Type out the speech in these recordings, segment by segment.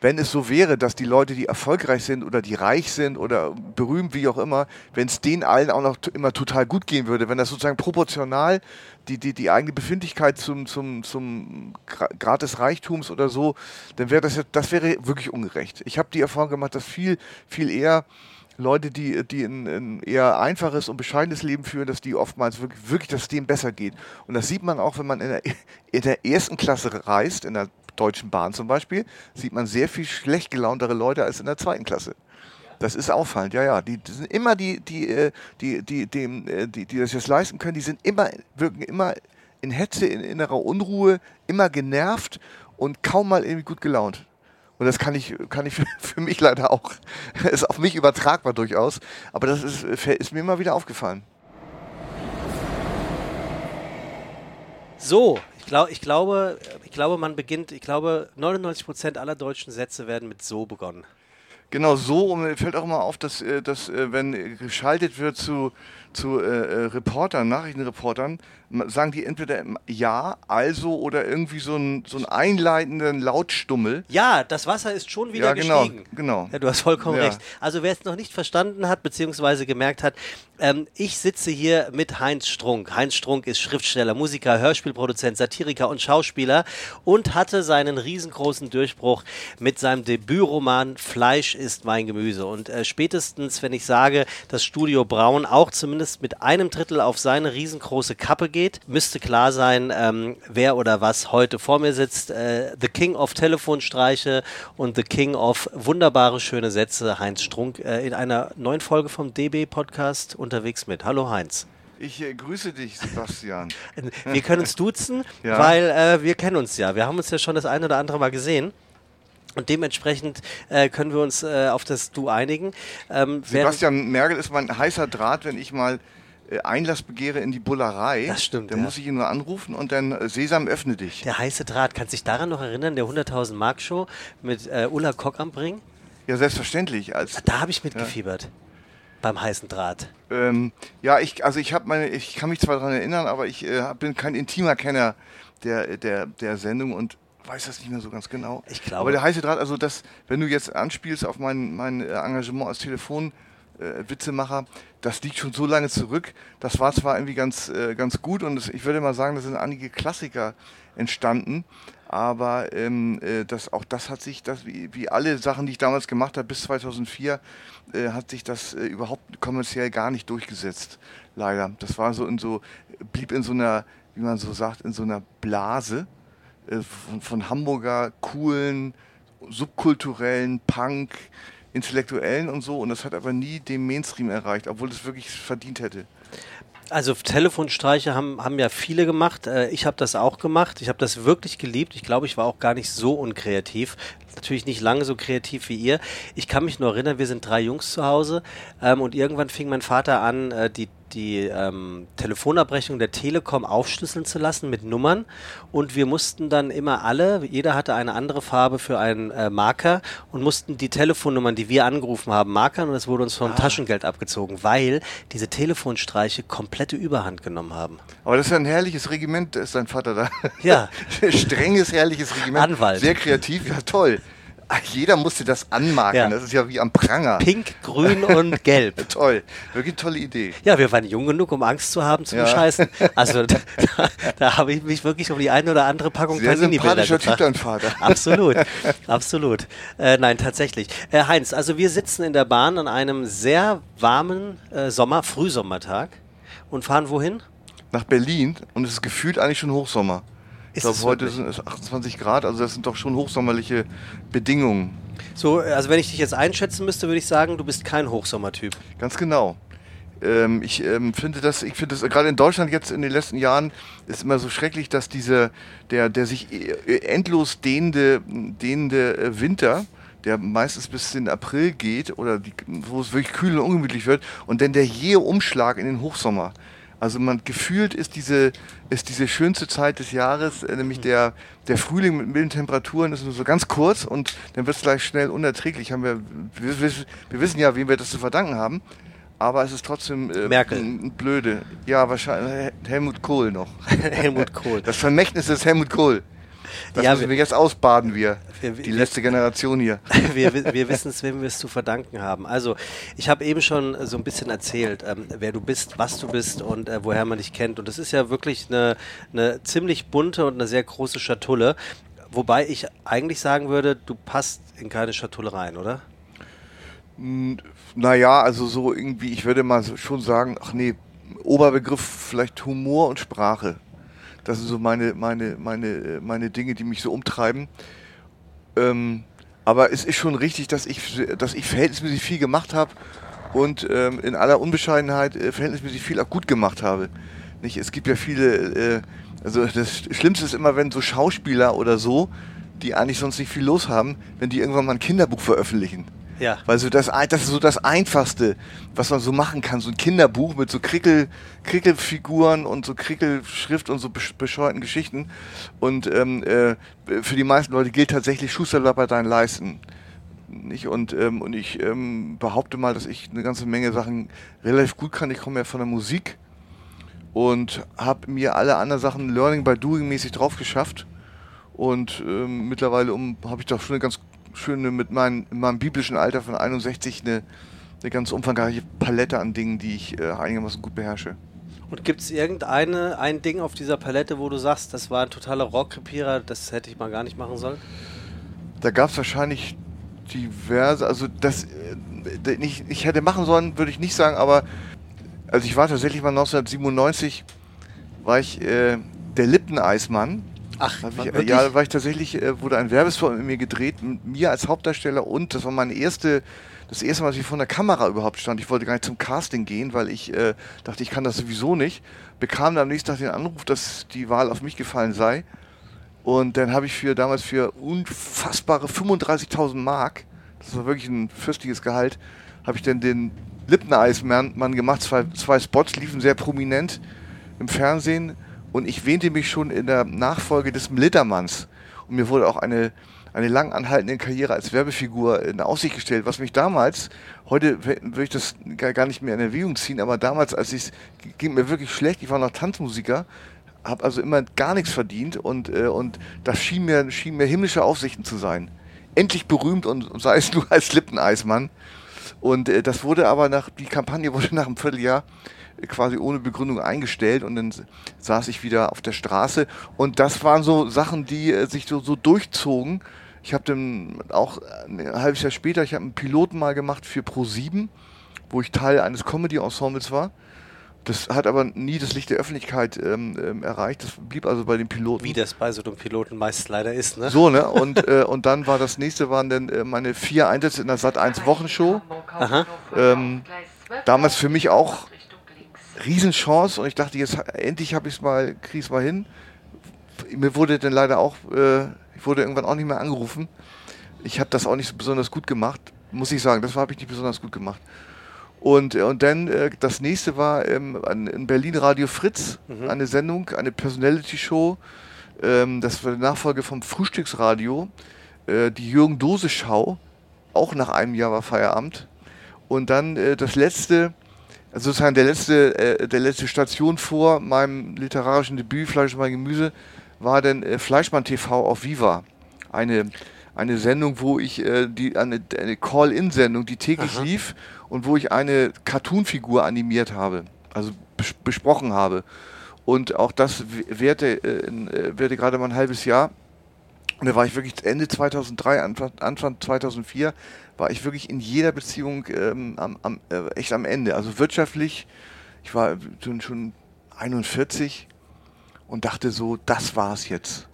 wenn es so wäre, dass die Leute, die erfolgreich sind oder die reich sind oder berühmt, wie auch immer, wenn es denen allen auch noch immer total gut gehen würde, wenn das sozusagen proportional die, die, die eigene Befindlichkeit zum, zum, zum Grad des Reichtums oder so, dann wäre das, das wäre wirklich ungerecht. Ich habe die Erfahrung gemacht, dass viel, viel eher Leute, die, die ein, ein, eher einfaches und bescheidenes Leben führen, dass die oftmals wirklich, wirklich, dass es denen besser geht. Und das sieht man auch, wenn man in der, in der ersten Klasse reist, in der Deutschen Bahn zum Beispiel, sieht man sehr viel schlecht gelauntere Leute als in der zweiten Klasse. Das ist auffallend, ja, ja. Die, die sind immer die, die, äh, die, die, dem, äh, die, die das jetzt leisten können, die sind immer, wirken immer in Hetze, in innerer Unruhe, immer genervt und kaum mal irgendwie gut gelaunt. Und das kann ich, kann ich für, mich leider auch, ist auf mich übertragbar durchaus. Aber das ist, ist mir immer wieder aufgefallen. So, ich, glaub, ich, glaube, ich glaube, man beginnt, ich glaube, 99 Prozent aller deutschen Sätze werden mit so begonnen. Genau so, und fällt auch immer auf, dass, äh, dass äh, wenn geschaltet wird zu, zu äh, Reportern, Nachrichtenreportern, sagen die entweder ja, also oder irgendwie so einen so einen einleitenden Lautstummel. Ja, das Wasser ist schon wieder ja, genau, gestiegen. Genau. Ja, du hast vollkommen ja. recht. Also wer es noch nicht verstanden hat, beziehungsweise gemerkt hat, ähm, ich sitze hier mit Heinz Strunk. Heinz Strunk ist Schriftsteller, Musiker, Hörspielproduzent, Satiriker und Schauspieler und hatte seinen riesengroßen Durchbruch mit seinem Debütroman Fleisch ist mein Gemüse. Und äh, spätestens, wenn ich sage, dass Studio Braun auch zumindest mit einem Drittel auf seine riesengroße Kappe geht, müsste klar sein, ähm, wer oder was heute vor mir sitzt. Äh, the King of Telefonstreiche und The King of wunderbare, schöne Sätze, Heinz Strunk, äh, in einer neuen Folge vom DB-Podcast unterwegs mit. Hallo Heinz. Ich äh, grüße dich, Sebastian. wir können uns duzen, ja. weil äh, wir kennen uns ja. Wir haben uns ja schon das ein oder andere Mal gesehen. Und dementsprechend äh, können wir uns äh, auf das Du einigen. Ähm, Sebastian Merkel ist mein heißer Draht, wenn ich mal äh, Einlass begehre in die Bullerei, das stimmt, dann ja. muss ich ihn nur anrufen und dann äh, Sesam öffne dich. Der heiße Draht, kannst du dich daran noch erinnern, der 100.000 Mark Show mit äh, Ulla Kock am Bring? Ja, selbstverständlich. Als, da habe ich mitgefiebert. Ja. Beim heißen Draht. Ähm, ja, ich, also ich habe meine, ich kann mich zwar daran erinnern, aber ich äh, bin kein intimer Kenner der, der, der Sendung und weiß das nicht mehr so ganz genau. Ich glaube. Aber der heiße Draht, also das, wenn du jetzt anspielst auf mein, mein äh, Engagement als Telefon, äh, Witzemacher, das liegt schon so lange zurück. Das war zwar irgendwie ganz, äh, ganz gut und das, ich würde mal sagen, da sind einige Klassiker entstanden, aber ähm, äh, das, auch das hat sich, das, wie, wie alle Sachen, die ich damals gemacht habe, bis 2004, äh, hat sich das äh, überhaupt kommerziell gar nicht durchgesetzt. Leider. Das war so in so, blieb in so einer, wie man so sagt, in so einer Blase von, von Hamburger coolen, subkulturellen Punk, Intellektuellen und so und das hat aber nie den Mainstream erreicht, obwohl es wirklich verdient hätte. Also Telefonstreiche haben, haben ja viele gemacht. Äh, ich habe das auch gemacht. Ich habe das wirklich geliebt. Ich glaube, ich war auch gar nicht so unkreativ. Natürlich nicht lange so kreativ wie ihr. Ich kann mich nur erinnern, wir sind drei Jungs zu Hause ähm, und irgendwann fing mein Vater an, äh, die die ähm, Telefonabrechnung der Telekom aufschlüsseln zu lassen mit Nummern und wir mussten dann immer alle, jeder hatte eine andere Farbe für einen äh, Marker und mussten die Telefonnummern, die wir angerufen haben, markern und es wurde uns vom ah. Taschengeld abgezogen, weil diese Telefonstreiche komplette Überhand genommen haben. Aber das ist ja ein herrliches Regiment, ist dein Vater da. Ja. Strenges, herrliches Regiment. Anwalt. Sehr kreativ, ja toll. Jeder musste das anmarken. Ja. Das ist ja wie am Pranger. Pink, grün und gelb. Toll. Wirklich tolle Idee. Ja, wir waren jung genug, um Angst zu haben zum ja. Scheißen. Also da, da habe ich mich wirklich um die eine oder andere Packung Sehr sympathischer Typ, dein Vater. Absolut. Absolut. Äh, nein, tatsächlich. Äh, Heinz, also wir sitzen in der Bahn an einem sehr warmen äh, Sommer, Frühsommertag und fahren wohin? Nach Berlin und es ist gefühlt eigentlich schon Hochsommer. Ich glaube, heute sind es 28 Grad, also das sind doch schon hochsommerliche Bedingungen. So, also wenn ich dich jetzt einschätzen müsste, würde ich sagen, du bist kein Hochsommertyp. Ganz genau. Ähm, ich ähm, finde das, ich finde das gerade in Deutschland jetzt in den letzten Jahren ist immer so schrecklich, dass diese, der, der sich äh, endlos dehnende, dehnende äh, Winter, der meistens bis in April geht oder die, wo es wirklich kühl und ungemütlich wird und dann der jähe Umschlag in den Hochsommer. Also man gefühlt ist diese, ist diese schönste Zeit des Jahres, äh, nämlich der, der Frühling mit milden Temperaturen, ist nur so ganz kurz und dann wird es gleich schnell unerträglich. Haben wir, wir, wir, wissen ja, wem wir das zu verdanken haben. Aber es ist trotzdem äh, Merkel. blöde. Ja, wahrscheinlich Helmut Kohl noch. Helmut Kohl. Das Vermächtnis ist Helmut Kohl. Das Ja, müssen wir- wir jetzt ausbaden, wir. Wir- die wir- letzte Generation hier. wir, wir wissen es, wem wir es zu verdanken haben. Also, ich habe eben schon so ein bisschen erzählt, ähm, wer du bist, was du bist und äh, woher man dich kennt. Und es ist ja wirklich eine, eine ziemlich bunte und eine sehr große Schatulle. Wobei ich eigentlich sagen würde, du passt in keine Schatulle rein, oder? Naja, also so irgendwie, ich würde mal schon sagen, ach nee, Oberbegriff vielleicht Humor und Sprache. Das sind so meine, meine, meine, äh, meine Dinge, die mich so umtreiben. Ähm, aber es ist schon richtig, dass ich, dass ich verhältnismäßig viel gemacht habe und ähm, in aller Unbescheidenheit äh, verhältnismäßig viel auch gut gemacht habe. Nicht? Es gibt ja viele, äh, also das Schlimmste ist immer, wenn so Schauspieler oder so, die eigentlich sonst nicht viel los haben, wenn die irgendwann mal ein Kinderbuch veröffentlichen. Ja. Weil so das, das ist so das Einfachste, was man so machen kann. So ein Kinderbuch mit so Krickel, Krickelfiguren und so Krickelschrift und so besch- bescheuerten Geschichten. Und ähm, äh, für die meisten Leute gilt tatsächlich Schuster bei deinen Leisten. Nicht? Und, ähm, und ich ähm, behaupte mal, dass ich eine ganze Menge Sachen relativ gut kann. Ich komme ja von der Musik und habe mir alle anderen Sachen Learning by Doing mäßig drauf geschafft. Und ähm, mittlerweile um, habe ich doch schon eine ganz schöne, mit meinem, in meinem biblischen Alter von 61, eine, eine ganz umfangreiche Palette an Dingen, die ich äh, einigermaßen gut beherrsche. Und gibt es irgendeine ein Ding auf dieser Palette, wo du sagst, das war ein totaler Rohrkrepierer, das hätte ich mal gar nicht machen sollen? Da gab es wahrscheinlich diverse, also das äh, nicht, ich hätte machen sollen, würde ich nicht sagen, aber also ich war tatsächlich mal 1997, war ich äh, der Lippeneismann. Ach, war ich, wirklich? ja, da war ich tatsächlich, äh, wurde ein Werbespot mit mir gedreht, mit mir als Hauptdarsteller und das war meine erste, das erste Mal, dass ich vor der Kamera überhaupt stand. Ich wollte gar nicht zum Casting gehen, weil ich äh, dachte, ich kann das sowieso nicht. Bekam dann am nächsten Tag den Anruf, dass die Wahl auf mich gefallen sei. Und dann habe ich für damals für unfassbare 35.000 Mark, das war wirklich ein fürstliches Gehalt, habe ich dann den Lippeneismann Mann gemacht. Zwei, zwei Spots liefen sehr prominent im Fernsehen und ich wähnte mich schon in der Nachfolge des Militermanns. Und mir wurde auch eine, eine lang anhaltende Karriere als Werbefigur in Aussicht gestellt, was mich damals, heute würde ich das gar nicht mehr in Erwägung ziehen, aber damals, als ich ging mir wirklich schlecht, ich war noch Tanzmusiker, habe also immer gar nichts verdient und, äh, und das schien mir, schien mir himmlische Aussichten zu sein. Endlich berühmt und, sei es nur als Lippeneismann. Und äh, das wurde aber nach, die Kampagne wurde nach einem Vierteljahr quasi ohne Begründung eingestellt und dann saß ich wieder auf der Straße. Und das waren so Sachen, die äh, sich so, so durchzogen. Ich habe dann auch äh, ein halbes Jahr später, ich habe einen Piloten mal gemacht für Pro7, wo ich Teil eines Comedy-Ensembles war. Das hat aber nie das Licht der Öffentlichkeit ähm, ähm, erreicht. Das blieb also bei den Piloten. Wie das bei so einem Piloten meist leider ist, ne? So, ne? Und, äh, und dann war das nächste, waren dann äh, meine vier Einsätze in der Sat 1 Wochenshow. Aha. Ähm, damals für mich auch Riesenchance und ich dachte, jetzt endlich habe ich es mal, kriege es mal hin. Mir wurde dann leider auch, äh, ich wurde irgendwann auch nicht mehr angerufen. Ich habe das auch nicht so besonders gut gemacht, muss ich sagen. Das habe ich nicht besonders gut gemacht. Und, äh, und dann äh, das nächste war ähm, an, in Berlin Radio Fritz, eine Sendung, eine Personality-Show. Ähm, das war die Nachfolge vom Frühstücksradio, äh, die Jürgen Dose Schau. Auch nach einem Jahr war Feierabend. Und dann äh, das letzte, also sozusagen der letzte, äh, der letzte Station vor meinem literarischen Debüt Fleisch und mein Gemüse war dann äh, Fleischmann TV auf Viva. Eine, eine Sendung, wo ich äh, die eine, eine Call-In-Sendung, die täglich Aha. lief und wo ich eine Cartoon-Figur animiert habe, also bes besprochen habe. Und auch das währte, äh, äh, währte gerade mal ein halbes Jahr. Und da war ich wirklich Ende 2003, Anfang, Anfang 2004, war ich wirklich in jeder Beziehung ähm, am, am, äh, echt am Ende. Also wirtschaftlich, ich war schon, schon 41 und dachte so, das war's jetzt.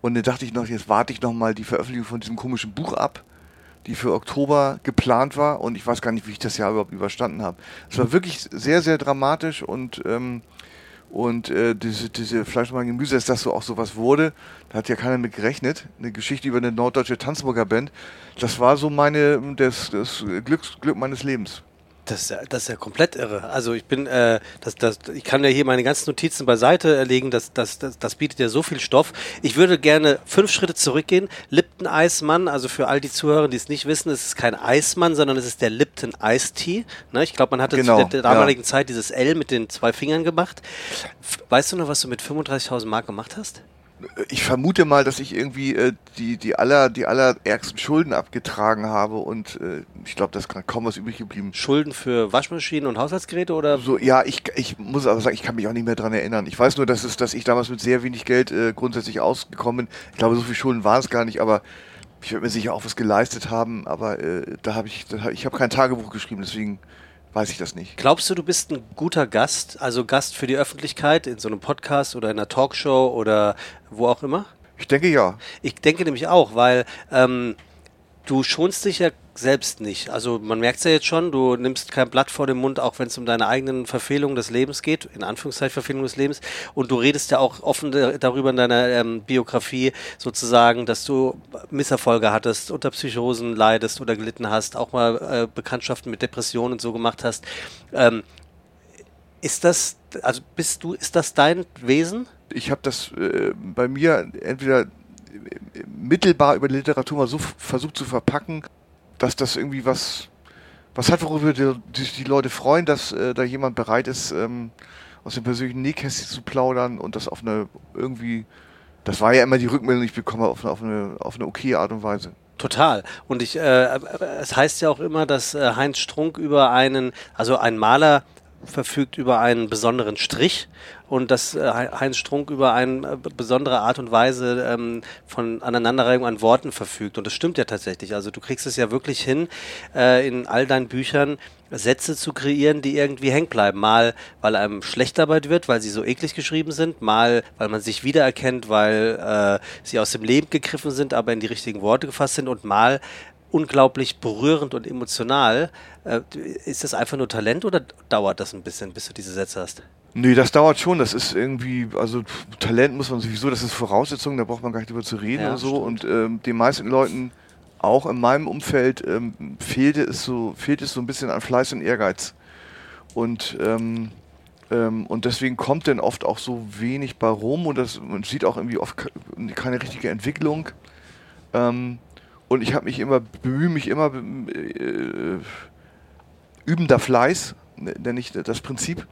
Und dann dachte ich noch, jetzt warte ich noch mal die Veröffentlichung von diesem komischen Buch ab, die für Oktober geplant war. Und ich weiß gar nicht, wie ich das Jahr überhaupt überstanden habe. Es war wirklich sehr, sehr dramatisch und ähm, und äh, diese, diese Fleisch und Gemüse, dass das so auch sowas wurde, da hat ja keiner mit gerechnet. Eine Geschichte über eine norddeutsche Tanzburger Band. Das war so meine, das, das Glücks, Glück meines Lebens. Das ist, ja, das ist ja komplett irre. Also ich bin, äh, das, das, ich kann ja hier meine ganzen Notizen beiseite äh, legen, das, das, das, das bietet ja so viel Stoff. Ich würde gerne fünf Schritte zurückgehen. Lipton Eismann, also für all die Zuhörer, die es nicht wissen, es ist kein Eismann, sondern es ist der Lipton Tea. Ne? Ich glaube, man hatte Genau, zu der, der damaligen Zeit dieses L mit den zwei Fingern gemacht. Weißt du noch, was du mit 35.000 Mark gemacht hast? Ich vermute mal, dass ich irgendwie äh, die, die, aller, die allerärgsten Schulden abgetragen habe und äh, ich glaube, das kann kaum was übrig geblieben. Schulden für Waschmaschinen und Haushaltsgeräte oder? So, ja, ich, ich muss aber sagen, ich kann mich auch nicht mehr dran erinnern. Ich weiß nur, dass, es, dass ich damals mit sehr wenig Geld äh, grundsätzlich ausgekommen bin. Ich glaube, so viele Schulden waren es gar nicht, aber ich werde mir sicher auch was geleistet haben, aber äh, da habe ich, da, ich habe kein Tagebuch geschrieben, deswegen weiß ich das nicht. Glaubst du, du bist ein guter Gast, also Gast für die Öffentlichkeit in so einem Podcast oder in einer Talkshow oder wo auch immer? Ich denke ja. Ich denke nämlich auch, weil ähm, du schonst dich ja selbst nicht. Also man merkt es ja jetzt schon, du nimmst kein Blatt vor den Mund, auch wenn es um deine eigenen Verfehlungen des Lebens geht, in Anführungszeichen Verfehlungen des Lebens. Und du redest ja auch offen darüber in deiner ähm, Biografie sozusagen, dass du Misserfolge hattest, unter Psychosen leidest oder gelitten hast, auch mal äh, Bekanntschaften mit Depressionen und so gemacht hast. Ähm, ist das, also bist du, ist das dein Wesen? Ich habe das äh, bei mir entweder mittelbar über Literatur mal so versucht zu verpacken, dass das irgendwie was, was hat, worüber die, die Leute freuen, dass äh, da jemand bereit ist, ähm, aus dem persönlichen Nähkästchen zu plaudern und das auf eine irgendwie, das war ja immer die Rückmeldung, die ich bekomme, auf eine, auf eine, auf eine okay Art und Weise. Total. Und ich, äh, es heißt ja auch immer, dass äh, Heinz Strunk über einen, also ein Maler verfügt über einen besonderen Strich und dass äh, Heinz Strunk über eine besondere Art und Weise ähm, von Aneinanderreihung an Worten verfügt. Und das stimmt ja tatsächlich. Also du kriegst es ja wirklich hin, äh, in all deinen Büchern Sätze zu kreieren, die irgendwie hängen bleiben. Mal, weil einem schlecht dabei wird, weil sie so eklig geschrieben sind, mal, weil man sich wiedererkennt, weil äh, sie aus dem Leben gegriffen sind, aber in die richtigen Worte gefasst sind und mal, unglaublich berührend und emotional. Äh, ist das einfach nur Talent oder dauert das ein bisschen, bis du diese Sätze hast? Nee, das dauert schon. Das ist irgendwie, also Talent muss man sowieso, das ist Voraussetzung, da braucht man gar nicht drüber zu reden ja, und so. Stimmt. Und ähm, den meisten Leuten, auch in meinem Umfeld, ähm, fehlte es so, fehlt es so ein bisschen an Fleiß und Ehrgeiz. Und ähm, ähm, und deswegen kommt dann oft auch so wenig bei rum und das, man sieht auch irgendwie oft keine richtige Entwicklung. Ähm, und ich habe mich immer, bemühe mich immer, äh, übender Fleiß, ne, nenne ich das Prinzip,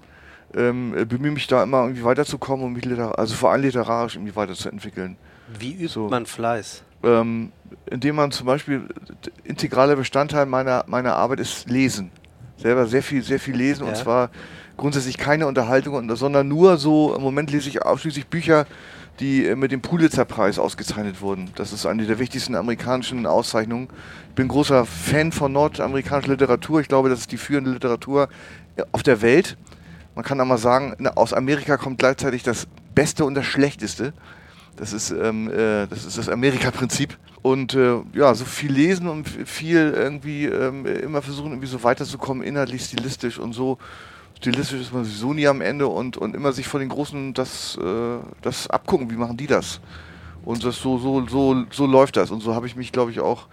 ähm, bemühe mich da immer irgendwie weiterzukommen und mich also vor allem literarisch irgendwie weiterzuentwickeln. Wie übt so. man Fleiß? Ähm, indem man zum Beispiel integraler Bestandteil meiner, meiner Arbeit ist Lesen. Selber sehr viel, sehr viel lesen ja. und zwar grundsätzlich keine Unterhaltung, sondern nur so, im Moment lese ich ausschließlich Bücher, die äh, mit dem Pulitzer-Preis ausgezeichnet wurden. Das ist eine der wichtigsten amerikanischen Auszeichnungen. Ich bin großer Fan von nordamerikanischer Literatur. Ich glaube, das ist die führende Literatur äh, auf der Welt. Man kann auch mal sagen, aus Amerika kommt gleichzeitig das Beste und das Schlechteste. Das ist, ähm, äh, das, ist das Amerika-Prinzip. Und äh, ja, so viel lesen und viel irgendwie ähm, immer versuchen, irgendwie so weiterzukommen, inhaltlich, stilistisch und so stilistisch ist man sowieso nie am Ende und, und immer sich von den Großen das, äh, das abgucken, wie machen die das. Und das so, so, so, so läuft das. Und so habe ich mich, glaube ich, auch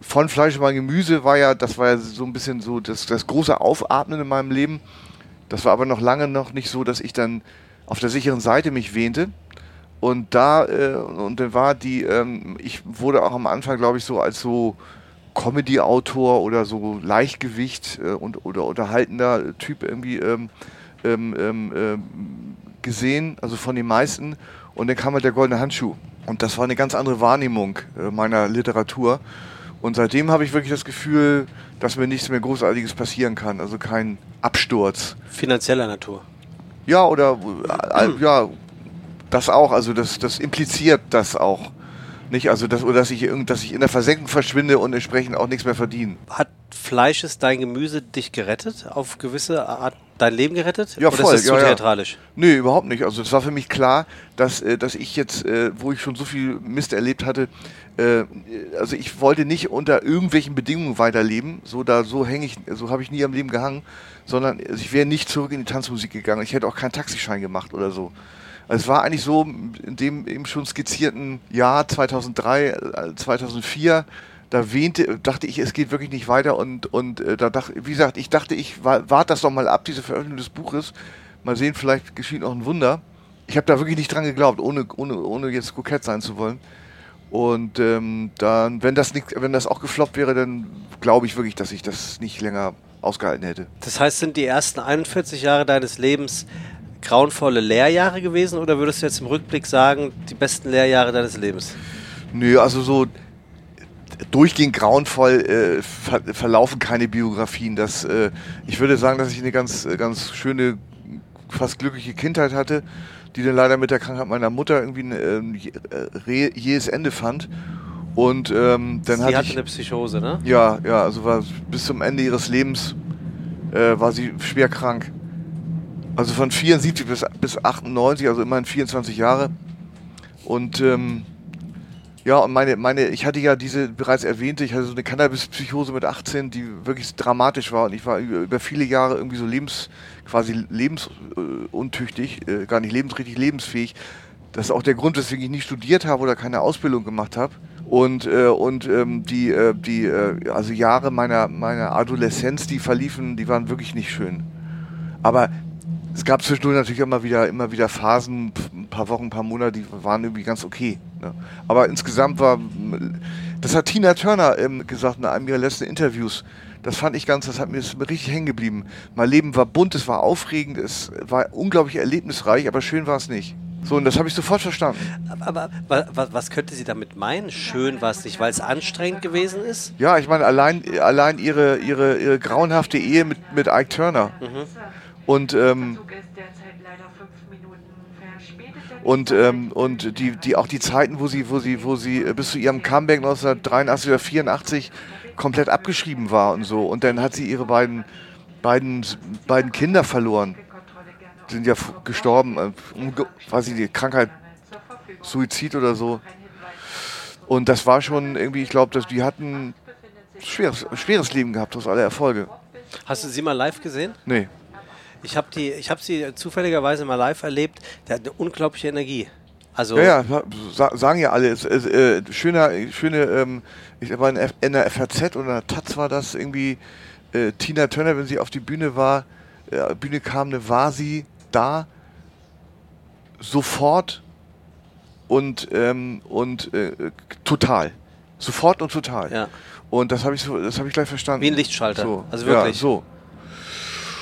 von Fleisch mal Gemüse war ja, das war ja so ein bisschen so das, das große Aufatmen in meinem Leben. Das war aber noch lange noch nicht so, dass ich dann auf der sicheren Seite mich wähnte. Und da, äh, und dann war die, ähm, ich wurde auch am Anfang, glaube ich, so als so Comedy-Autor oder so Leichtgewicht äh, und oder unterhaltender Typ irgendwie ähm, ähm, ähm, ähm, gesehen, also von den meisten. Und dann kam halt der goldene Handschuh. Und das war eine ganz andere Wahrnehmung äh, meiner Literatur. Und seitdem habe ich wirklich das Gefühl, dass mir nichts mehr Großartiges passieren kann. Also kein Absturz. Finanzieller Natur. Ja, oder äh, äh, ja, das auch. Also das, das impliziert das auch. Nicht, also das, oder dass ich, dass ich in der Versenkung verschwinde und entsprechend auch nichts mehr verdiene. Hat Fleisches dein Gemüse dich gerettet? Auf gewisse Art dein Leben gerettet? Ja, voll. Oder ist das ja, zu ja. theatralisch? Nee, überhaupt nicht. Also es war für mich klar, dass, äh, dass ich jetzt, äh, wo ich schon so viel Mist erlebt hatte, äh, also ich wollte nicht unter irgendwelchen Bedingungen weiterleben. So da, so hänge ich, so habe ich nie am Leben gehangen, sondern ich wäre nicht zurück in die Tanzmusik gegangen. Ich hätte auch keinen Taxischein gemacht oder so. Also es war eigentlich so in dem eben schon skizzierten Jahr 2003, 2004, äh, da wähnte, dachte ich, es geht wirklich nicht weiter und, und äh, da dachte, wie gesagt, ich dachte, ich warte das doch mal ab, diese Veröffentlichung des Buches. Mal sehen, vielleicht geschieht noch ein Wunder. Ich habe da wirklich nicht dran geglaubt, ohne, ohne, ohne jetzt kokett sein zu wollen. Und ähm, dann, wenn das, nicht, wenn das auch gefloppt wäre, dann glaube ich wirklich, dass ich das nicht länger ausgehalten hätte. Das heißt, sind die ersten 41 Jahre deines Lebens grauenvolle Lehrjahre gewesen oder würdest du jetzt im Rückblick sagen, die besten Lehrjahre deines Lebens? Nö, also so durchgehend grauenvoll äh, ver verlaufen keine Biografien. Das, äh, ich würde sagen, dass ich eine ganz, ganz schöne, fast glückliche Kindheit hatte, die dann leider mit der Krankheit meiner Mutter irgendwie ein äh, jähes Ende fand. Und ähm, dann sie hatte, hatte ich, eine Psychose, ne? Ja, ja, also war bis zum Ende ihres Lebens äh, war sie schwer krank. Also von 74 bis, bis 98, also immerhin 24 Jahre. Und ähm, ja, und meine, meine, ich hatte ja diese bereits erwähnte, ich hatte so eine Cannabis-Psychose mit 18, die wirklich dramatisch war und ich war über, viele Jahre irgendwie so lebens, quasi lebensuntüchtig, äh, gar nicht lebensrichtig, lebensfähig. Das ist auch der Grund, weswegen ich nicht studiert habe oder keine Ausbildung gemacht habe. Und, äh, und ähm, die, äh, die äh, also Jahre meiner, meiner Adoleszenz, die verliefen, die waren wirklich nicht schön. Aber es gab zwischendurch natürlich immer wieder, immer wieder Phasen, ein paar Wochen, ein paar Monate, die waren irgendwie ganz okay. Ne? Aber insgesamt war, das hat Tina Turner ähm, gesagt in einem ihrer letzten Interviews. Das fand ich ganz, das hat mir, ist mir richtig hängen geblieben. Mein Leben war bunt, es war aufregend, es war unglaublich erlebnisreich, aber schön war es nicht. So, und das habe ich sofort verstanden. Aber, aber was könnte sie damit meinen? Schön war es nicht, weil es anstrengend gewesen ist? Ja, ich meine, allein, allein ihre, ihre, ihre grauenhafte Ehe mit, mit Ike Turner. Mhm. Und, ähm, und, ähm, und die, die, auch die Zeiten, wo sie, wo sie, wo sie bis zu ihrem Comeback 1983 oder 84 komplett abgeschrieben war und so. Und dann hat sie ihre beiden, beiden, beiden Kinder verloren sind ja gestorben, äh, quasi die Krankheit, Suizid oder so. Und das war schon irgendwie, ich glaube, dass die hatten ein schweres, schweres Leben gehabt, trotz aller Erfolge. Hast du sie mal live gesehen? Nee. Ich habe hab sie zufälligerweise mal live erlebt. Der hat eine unglaubliche Energie. Also ja, ja, sagen ja alle. Es, es, äh, schöner, schöne, ähm, ich war in, in der FAZ oder Taz war das irgendwie, äh, Tina Turner, wenn sie auf die Bühne war, äh, Bühne kam, ne, war sie da sofort und, ähm, und äh, total. Sofort und total. Ja. Und das habe ich, so, hab ich gleich verstanden. Wie ein Lichtschalter. So. Also wirklich. Ja, so.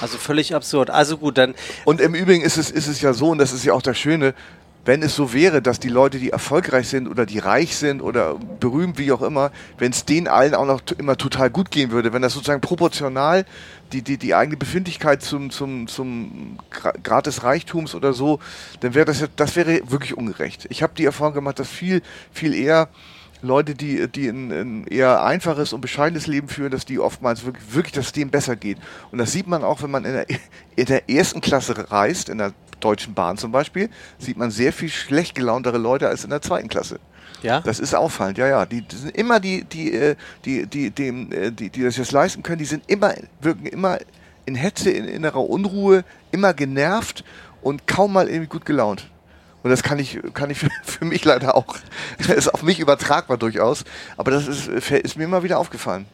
Also völlig absurd. Also gut, dann. Und im Übrigen ist es, ist es ja so, und das ist ja auch das Schöne, wenn es so wäre, dass die Leute, die erfolgreich sind oder die reich sind oder berühmt, wie auch immer, wenn es denen allen auch noch immer total gut gehen würde, wenn das sozusagen proportional die, die, die eigene Befindlichkeit zum, zum, zum Grad des Reichtums oder so, dann wäre das, das wäre wirklich ungerecht. Ich habe die Erfahrung gemacht, dass viel, viel eher Leute, die, die ein, ein, eher einfaches und bescheidenes Leben führen, dass die oftmals wirklich, wirklich, es denen besser geht. Und das sieht man auch, wenn man in der, in der ersten Klasse reist, in der Deutschen Bahn zum Beispiel, sieht man sehr viel schlecht gelauntere Leute als in der zweiten Klasse. Ja? Das ist auffallend, ja, ja. Die, die sind immer die, die, äh, die, die, die, äh, die, die das jetzt leisten können, die sind immer, wirken immer in Hetze, in innerer Unruhe, immer genervt und kaum mal irgendwie gut gelaunt. Und das kann ich, kann ich für, für mich leider auch. Das ist auf mich übertragbar durchaus. Aber das ist, ist mir immer wieder aufgefallen.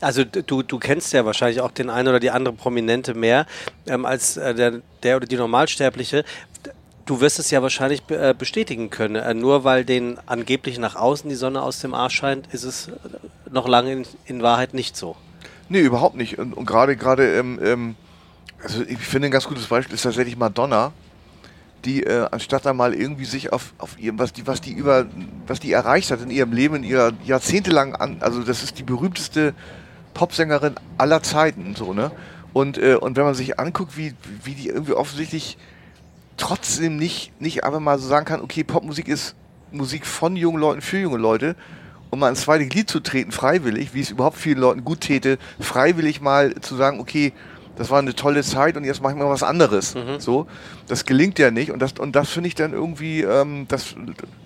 Also du, du kennst ja wahrscheinlich auch den einen oder die andere Prominente mehr ähm, als äh, der, der oder die Normalsterbliche. Du wirst es ja wahrscheinlich äh, bestätigen können. Äh, nur weil den angeblich nach außen die Sonne aus dem Arsch scheint, ist es äh, noch lange in, in Wahrheit nicht so. Nee, überhaupt nicht. Und, und gerade, gerade, ähm, ähm, also ich finde ein ganz gutes Beispiel ist tatsächlich Madonna, die äh, anstatt da mal irgendwie sich auf, auf ihrem, was die, was die über, was die erreicht hat in ihrem Leben, in ihrer jahrzehntelang an, also das ist die berühmteste Popsängerin aller Zeiten, so, ne? Und, äh, und wenn man sich anguckt, wie, wie die irgendwie offensichtlich trotzdem nicht, nicht einfach mal so sagen kann, okay, Popmusik ist Musik von jungen Leuten für junge Leute, um mal ins zweite Glied zu treten, freiwillig, wie es überhaupt vielen Leuten gut täte, freiwillig mal zu sagen, okay, das war eine tolle Zeit und jetzt mache ich mal was anderes. Mhm. So, das gelingt ja nicht und das und das finde ich dann irgendwie, ähm, das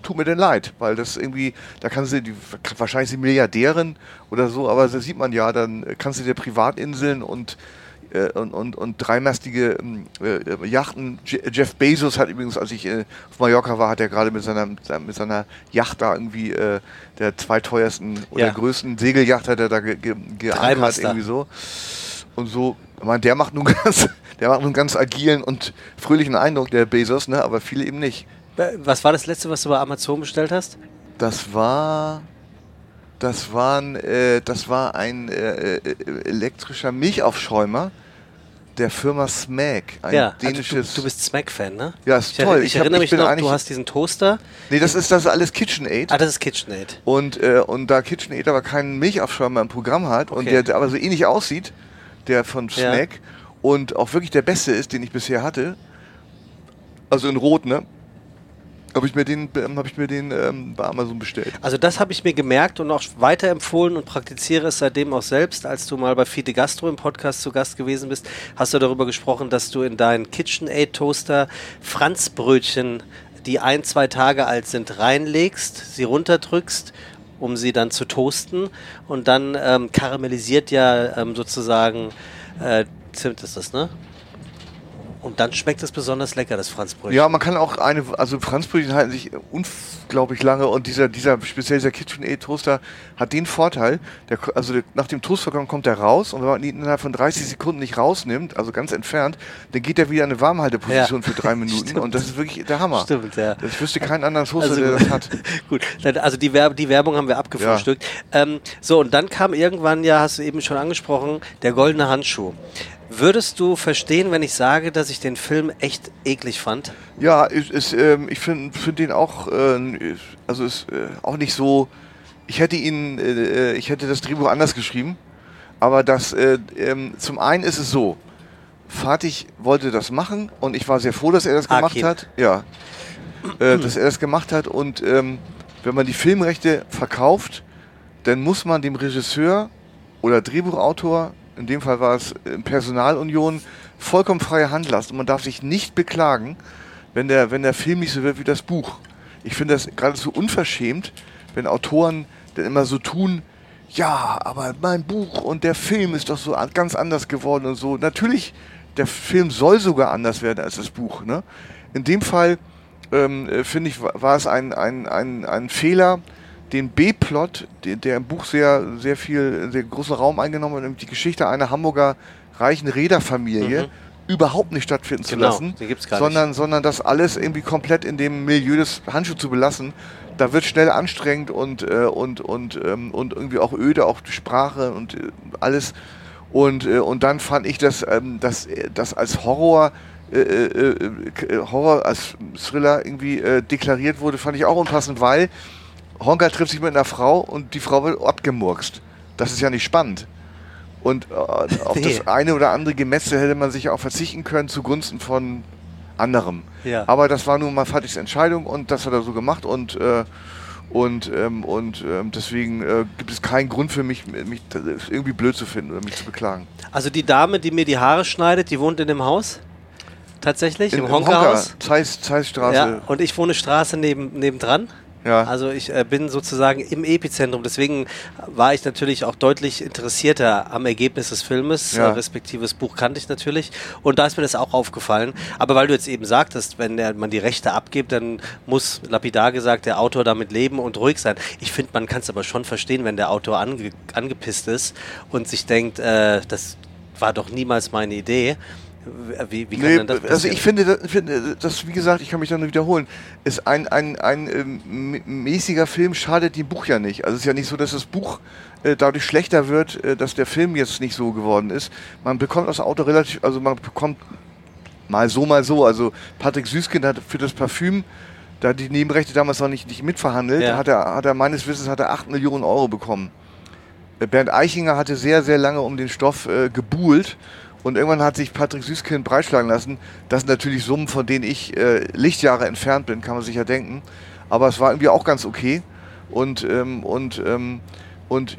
tut mir denn leid, weil das irgendwie, da kann sie die, wahrscheinlich sie Milliardärin oder so, aber da sieht man ja, dann kannst du dir Privatinseln und äh, und, und, und dreimastige ähm, äh, Yachten. Jeff Bezos hat übrigens, als ich äh, auf Mallorca war, hat er gerade mit seiner, mit seiner Yacht da irgendwie äh, der zweiteuersten oder ja. größten Segelyacht hat er da ge, ge, geankert, irgendwie so. Und so meine, der macht nun ganz, der macht nun ganz agilen und fröhlichen Eindruck, der Bezos, ne? aber viele eben nicht. Was war das letzte, was du bei Amazon bestellt hast? Das war, das waren, äh, das war ein äh, äh elektrischer Milchaufschäumer der Firma Smack, ein ja, dänisches. Also du, du, bist Smack-Fan, ne? Ja, ist ich, toll. Ich, ich erinnere hab, mich noch, du hast diesen Toaster. Nee, das ist das ist alles KitchenAid. Ah, das ist KitchenAid. Und, äh, und da KitchenAid aber keinen Milchaufschäumer im Programm hat okay. und der, der aber so ähnlich aussieht, der von Smack, ja. und auch wirklich der beste ist, den ich bisher hatte, also in Rot, ne? habe ich mir den, ähm, hab ich mir den ähm, bei Amazon bestellt. Also das habe ich mir gemerkt und auch weiterempfohlen und praktiziere es seitdem auch selbst. Als du mal bei Fide Gastro im Podcast zu Gast gewesen bist, hast du darüber gesprochen, dass du in deinen KitchenAid Toaster Franzbrötchen, die ein, zwei Tage alt sind, reinlegst, sie runterdrückst um sie dann zu toasten und dann ähm, karamellisiert ja ähm, sozusagen äh, Zimt ist das, ne? Und dann schmeckt es besonders lecker, das Franzbrötchen. Ja, man kann auch eine, also Franzbrötchen halten sich unglaublich lange und dieser, dieser speziell dieser KitchenAid Toaster hat den Vorteil, der, also der, nach dem Toastvorgang kommt er raus und wenn man ihn innerhalb von 30 Sekunden nicht rausnimmt, also ganz entfernt, dann geht er wieder in eine Warmhalteposition ja. für drei Minuten und das ist wirklich der Hammer. Stimmt, ja. Ich wüsste keinen anderen Toaster, also, der das hat. gut, also die, Werb die Werbung haben wir abgefrühstückt. Ja. Ähm, so, und dann kam irgendwann, ja, hast du eben schon angesprochen, der goldene Handschuh. Würdest du verstehen, wenn ich sage, dass ich den Film echt eklig fand? Ja, ich, ich, ähm, ich finde find den auch, äh, also ist äh, auch nicht so. Ich hätte ihn, äh, ich hätte das Drehbuch anders geschrieben, aber das, äh, ähm, zum einen ist es so. Fatih wollte das machen und ich war sehr froh, dass er das gemacht Akin. hat. Ja, äh, dass er das gemacht hat und ähm, wenn man die Filmrechte verkauft, dann muss man dem Regisseur oder Drehbuchautor in dem Fall war es Personalunion, vollkommen freie Hand lassen. Und man darf sich nicht beklagen, wenn der, wenn der Film nicht so wird wie das Buch. Ich finde das geradezu unverschämt, wenn Autoren dann immer so tun, ja, aber mein Buch und der Film ist doch so ganz anders geworden und so. Natürlich, der Film soll sogar anders werden als das Buch. Ne? In dem Fall, ähm, äh, finde ich, war es ein, ein, ein, ein Fehler, den B-Plot, der, im Buch sehr, sehr viel, sehr großen Raum eingenommen hat, nämlich die Geschichte einer Hamburger reichen Räderfamilie, mhm. überhaupt nicht stattfinden genau, zu lassen, sondern, nicht. sondern das alles irgendwie komplett in dem Milieu des Handschuhs zu belassen. Da wird schnell anstrengend und, äh, und, und, ähm, und irgendwie auch öde, auch die Sprache und äh, alles. Und, äh, und dann fand ich, dass ähm, das dass als Horror äh, äh, äh, Horror als Thriller irgendwie deklariert wurde, fand ich auch unpassend, weil Honka trifft sich mit einer Frau und die Frau wird abgemurkst. Das ist ja nicht spannend. Und äh, auf nee. das eine oder andere Gemetzel hätte man sich auch verzichten können zugunsten von anderem. Ja. Aber das war nun mal Fatihs Entscheidung und das hat er so gemacht und äh, und, ähm, und ähm, deswegen äh, gibt es keinen Grund für mich, mich irgendwie blöd zu finden oder mich zu beklagen. Also die Dame, die mir die Haare schneidet, die wohnt in dem Haus? Tatsächlich? In, Im Honka-Haus? Zeiss, Zeissstraße. Ja, und ich wohne Straße neben, nebendran. Ja. Also ich äh, bin sozusagen im Epizentrum. Deswegen war ich natürlich auch deutlich interessierter am Ergebnis des Filmes, ja. äh, respektive das Buch kannte ich natürlich. Und da ist mir das auch aufgefallen. Aber weil du jetzt eben sagtest, wenn der, man die Rechte abgibt, dann muss lapidar gesagt der Autor damit leben und ruhig sein. Ich finde, man kann es aber schon verstehen, wenn der Autor ange angepisst ist und sich denkt, äh, das war doch niemals meine Idee. Wie, wie kann nee, das Also ich finde, finde, das, wie gesagt, ich kann mich da nur wiederholen, ist ein, ein, ein ähm, mäßiger Film schadet dem Buch ja nicht. Also es ist ja nicht so, dass das Buch äh, dadurch schlechter wird, äh, dass der Film jetzt nicht so geworden ist. Man bekommt das Auto relativ, also man bekommt mal so, mal so. Also Patrick Süßkind hat für das Parfüm da die Nebenrechte damals noch nicht, nicht mitverhandelt, ja. hat, er, hat er meines Wissens hat er 8 Millionen Euro bekommen. Äh, Bernd Eichinger hatte sehr, sehr lange um den Stoff äh, gebuhlt und irgendwann hat sich Patrick Süßkind breitschlagen lassen. Das sind natürlich Summen, von denen ich äh, Lichtjahre entfernt bin, kann man sich ja denken. Aber es war irgendwie auch ganz okay. Und, ähm, und, ähm, und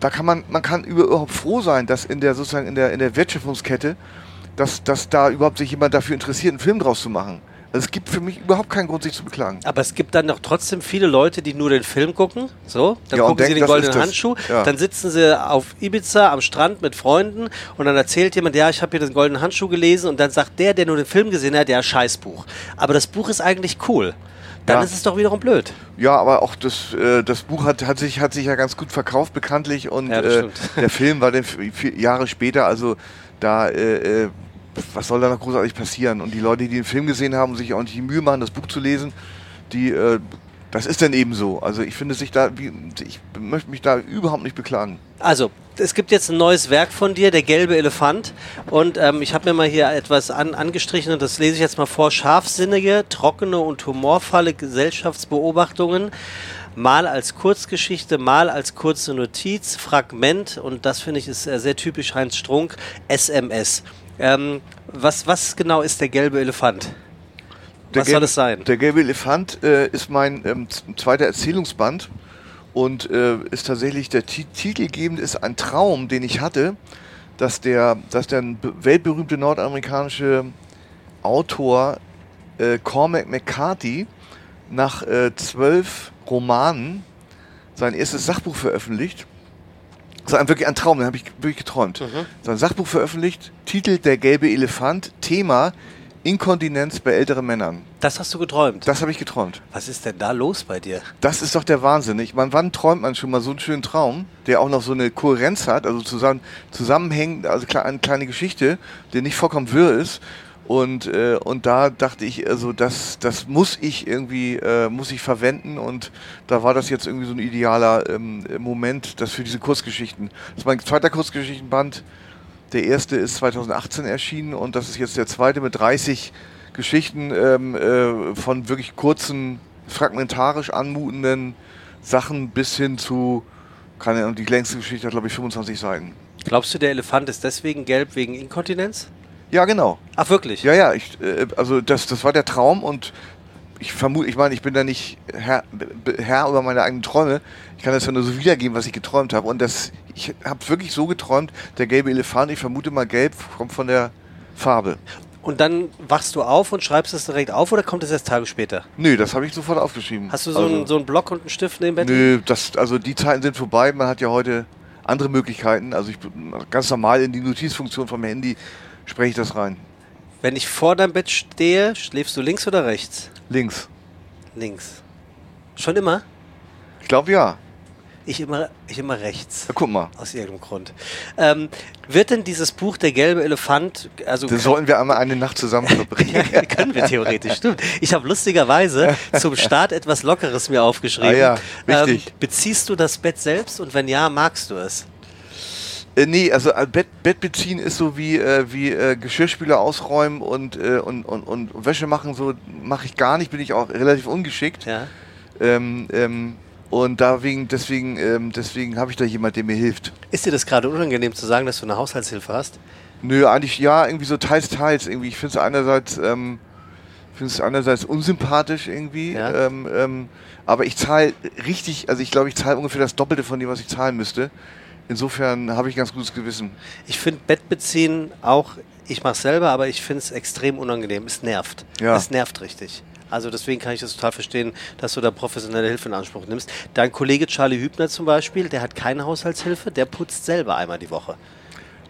da kann man, man kann überhaupt froh sein, dass in der sozusagen in der, in der Wertschöpfungskette, dass, dass da überhaupt sich jemand dafür interessiert, einen Film draus zu machen. Also es gibt für mich überhaupt keinen Grund, sich zu beklagen. Aber es gibt dann noch trotzdem viele Leute, die nur den Film gucken. So, dann ja, gucken denken, sie den goldenen Handschuh. Ja. Dann sitzen sie auf Ibiza am Strand mit Freunden und dann erzählt jemand, ja, ich habe hier den goldenen Handschuh gelesen und dann sagt der, der nur den Film gesehen hat, ja, Scheißbuch. Aber das Buch ist eigentlich cool. Dann ja. ist es doch wiederum blöd. Ja, aber auch das, äh, das Buch hat, hat, sich, hat sich ja ganz gut verkauft, bekanntlich. Und äh, der Film war dann vier Jahre später, also da äh, äh was soll da noch großartig passieren? Und die Leute, die den Film gesehen haben sich auch nicht die Mühe machen, das Buch zu lesen, die, äh, Das ist dann eben so. Also ich finde sich da, ich möchte mich da überhaupt nicht beklagen. Also, es gibt jetzt ein neues Werk von dir, der gelbe Elefant. Und ähm, ich habe mir mal hier etwas an, angestrichen und das lese ich jetzt mal vor. Scharfsinnige, trockene und humorvolle Gesellschaftsbeobachtungen. Mal als Kurzgeschichte, mal als kurze Notiz, Fragment und das finde ich ist äh, sehr typisch Heinz Strunk, SMS. Ähm, was, was genau ist der gelbe Elefant? Der Was gelbe, soll es sein? Der gelbe Elefant äh, ist mein ähm, zweiter Erzählungsband und äh, ist tatsächlich der Ti- titelgebend ist ein Traum, den ich hatte, dass der, dass der be- weltberühmte nordamerikanische Autor äh, Cormac McCarthy nach äh, zwölf Romanen sein erstes Sachbuch veröffentlicht. Das war ein- wirklich ein Traum, den habe ich wirklich geträumt. Sein Sachbuch veröffentlicht, Titel Der gelbe Elefant, Thema Inkontinenz bei älteren Männern. Das hast du geträumt. Das habe ich geträumt. Was ist denn da los bei dir? Das ist doch der Wahnsinn. Ich meine, wann träumt man schon mal so einen schönen Traum, der auch noch so eine Kohärenz hat, also zusammen, zusammenhängend, also eine kleine Geschichte, die nicht vollkommen wirr ist. Und, äh, und da dachte ich, also das, das muss ich irgendwie, äh, muss ich verwenden und da war das jetzt irgendwie so ein idealer ähm, Moment, das für diese Kurzgeschichten. Das ist mein zweiter Kurzgeschichtenband. Der erste ist 2018 erschienen und das ist jetzt der zweite mit 30 Geschichten ähm, äh, von wirklich kurzen, fragmentarisch anmutenden Sachen bis hin zu, keine Ahnung, die längste Geschichte hat glaube ich 25 Seiten. Glaubst du, der Elefant ist deswegen gelb wegen Inkontinenz? Ja, genau. Ach, wirklich? Ja, ja, ich, äh, also das, das war der Traum und ich vermute, ich meine, ich bin da nicht Herr, Herr über meine eigenen Träume. Ich kann das ja nur so wiedergeben, was ich geträumt habe. Und das, ich habe wirklich so geträumt, der gelbe Elefant, ich vermute mal gelb, kommt von der Farbe. Und dann wachst du auf und schreibst es direkt auf oder kommt es erst Tage später? Nö, das habe ich sofort aufgeschrieben. Hast du so, also, einen, so einen Block und einen Stift neben Bett? Nö, das, also die Zeiten sind vorbei. Man hat ja heute andere Möglichkeiten. Also ich ganz normal in die Notizfunktion vom Handy spreche ich das rein. Wenn ich vor deinem Bett stehe, schläfst du links oder rechts? Links. Links. Schon immer? Ich glaube ja. Ich immer, ich immer rechts. Na, guck mal. Aus irgendeinem Grund. Ähm, wird denn dieses Buch Der gelbe Elefant, also Dann sollten wir einmal eine Nacht zusammen verbringen. ja, können wir theoretisch, stimmt. Ich habe lustigerweise zum Start etwas Lockeres mir aufgeschrieben. Ah ja, wichtig. Ähm, beziehst du das Bett selbst und wenn ja, magst du es? Äh, nee, also äh, Bett, Bett beziehen ist so wie, äh, wie äh, Geschirrspüler ausräumen und, äh, und, und, und Wäsche machen, so mache ich gar nicht, bin ich auch relativ ungeschickt. Ja. Ähm, ähm, und deswegen, deswegen, ähm, deswegen habe ich da jemand, der mir hilft. Ist dir das gerade unangenehm zu sagen, dass du eine Haushaltshilfe hast? Nö, eigentlich ja, irgendwie so teils, teils. Irgendwie, ich finde es einerseits, ähm, einerseits unsympathisch irgendwie, Ja. ähm, ähm, aber ich zahle richtig, also ich glaube, ich zahle ungefähr das Doppelte von dem, was ich zahlen müsste. Insofern habe ich ganz gutes Gewissen. Ich finde Bettbeziehen auch, ich mache selber, aber ich finde es extrem unangenehm. Es nervt. Ja. Es nervt richtig. Also deswegen kann ich das total verstehen, dass du da professionelle Hilfe in Anspruch nimmst. Dein Kollege Charlie Hübner zum Beispiel, der hat keine Haushaltshilfe, der putzt selber einmal die Woche.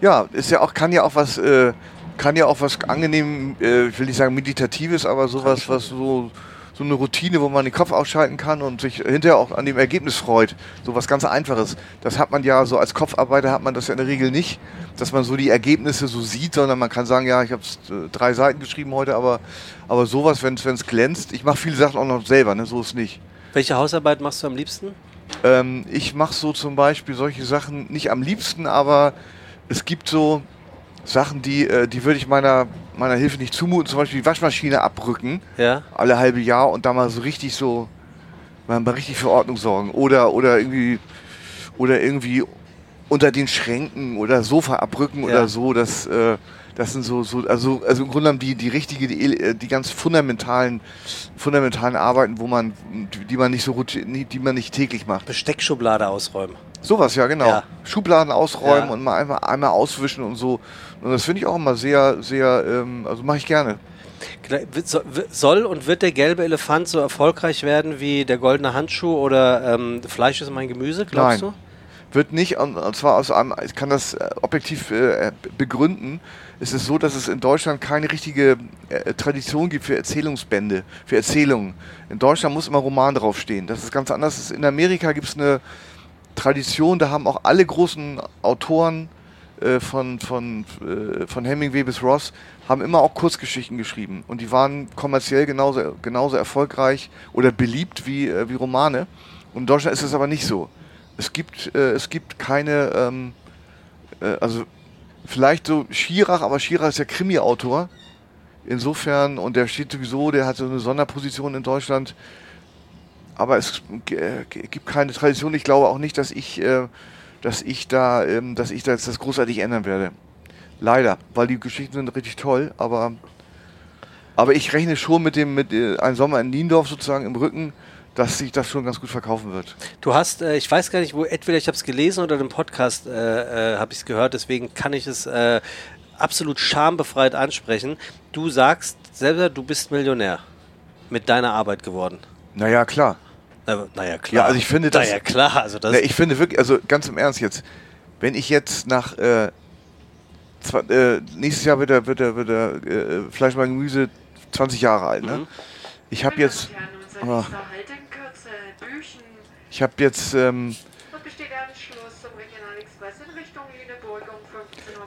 Ja, ist ja auch, kann ja auch was, äh, kann ja auch was angenehm, äh, ich will nicht sagen meditatives, aber sowas, was so, so eine Routine, wo man den Kopf ausschalten kann und sich hinterher auch an dem Ergebnis freut. So was ganz Einfaches. Das hat man ja so als Kopfarbeiter hat man das ja in der Regel nicht, dass man so die Ergebnisse so sieht, sondern man kann sagen, ja, ich habe äh, drei Seiten geschrieben heute, aber, aber sowas, wenn es glänzt, ich mache viele Sachen auch noch selber, ne, so ist nicht. Welche Hausarbeit machst du am liebsten? Ähm, ich mache so zum Beispiel solche Sachen nicht am liebsten, aber es gibt so Sachen, die, äh, die würde ich meiner, meiner Hilfe nicht zumuten. Zum Beispiel die Waschmaschine abrücken, Ja. alle halbe Jahr und da mal so richtig so, mal mal richtig für Ordnung sorgen. Oder, oder irgendwie, oder irgendwie unter den Schränken oder Sofa abrücken Ja. oder so. Das, äh, das sind so, so also, also im Grunde genommen die, die richtige, die, äh, die ganz fundamentalen, fundamentalen Arbeiten, wo man, die man nicht so die man nicht täglich macht. Besteckschublade ausräumen. Sowas, ja, genau. Ja. Schubladen ausräumen Ja. und mal einmal, einmal auswischen und so. Und das finde ich auch immer sehr, sehr, ähm, also mache ich gerne. Soll und wird der gelbe Elefant so erfolgreich werden wie der goldene Handschuh oder ähm, Fleisch ist mein Gemüse, glaubst Nein. Wird nicht, und, zwar aus einem, ich kann das äh, objektiv äh, begründen, es ist so, dass es in Deutschland keine richtige äh, Tradition gibt für Erzählungsbände, für Erzählungen. In Deutschland muss immer Roman draufstehen. Das ist ganz anders. In Amerika gibt es eine Tradition, da haben auch alle großen Autoren äh, von, von, äh, von Hemingway bis Ross haben immer auch Kurzgeschichten geschrieben. Und die waren kommerziell genauso, genauso erfolgreich oder beliebt wie, äh, wie Romane. Und in Deutschland ist es aber nicht so. Es gibt, äh, es gibt keine, ähm, äh, also vielleicht so Schirach, aber Schirach ist ja Krimi-Autor. Insofern, und der steht sowieso, der hat so eine Sonderposition in Deutschland. Aber es gibt keine Tradition. Ich glaube auch nicht, dass ich, äh, dass ich da, ähm, dass ich das, das großartig ändern werde. Leider, weil die Geschichten sind richtig toll, aber, aber ich rechne schon mit dem, mit äh, einem Sommer in Niendorf sozusagen im Rücken, dass sich das schon ganz gut verkaufen wird. Du hast, äh, ich weiß gar nicht, wo, entweder ich habe es gelesen oder im Podcast äh, äh, habe ich es gehört, deswegen kann ich es äh, absolut schambefreit ansprechen. Du sagst selber, du bist Millionär mit deiner Arbeit geworden. Naja, klar. Na, naja, klar. Ja, also ich finde das. Naja, klar. Also das, Na, ich finde wirklich, also ganz im Ernst jetzt, wenn ich jetzt nach äh, zwar, äh, nächstes Jahr wird er, wird er, wird er äh, Fleisch und Gemüse 20 Jahre alt, ne? Mhm. Ich habe jetzt, ah, ich habe jetzt, ähm,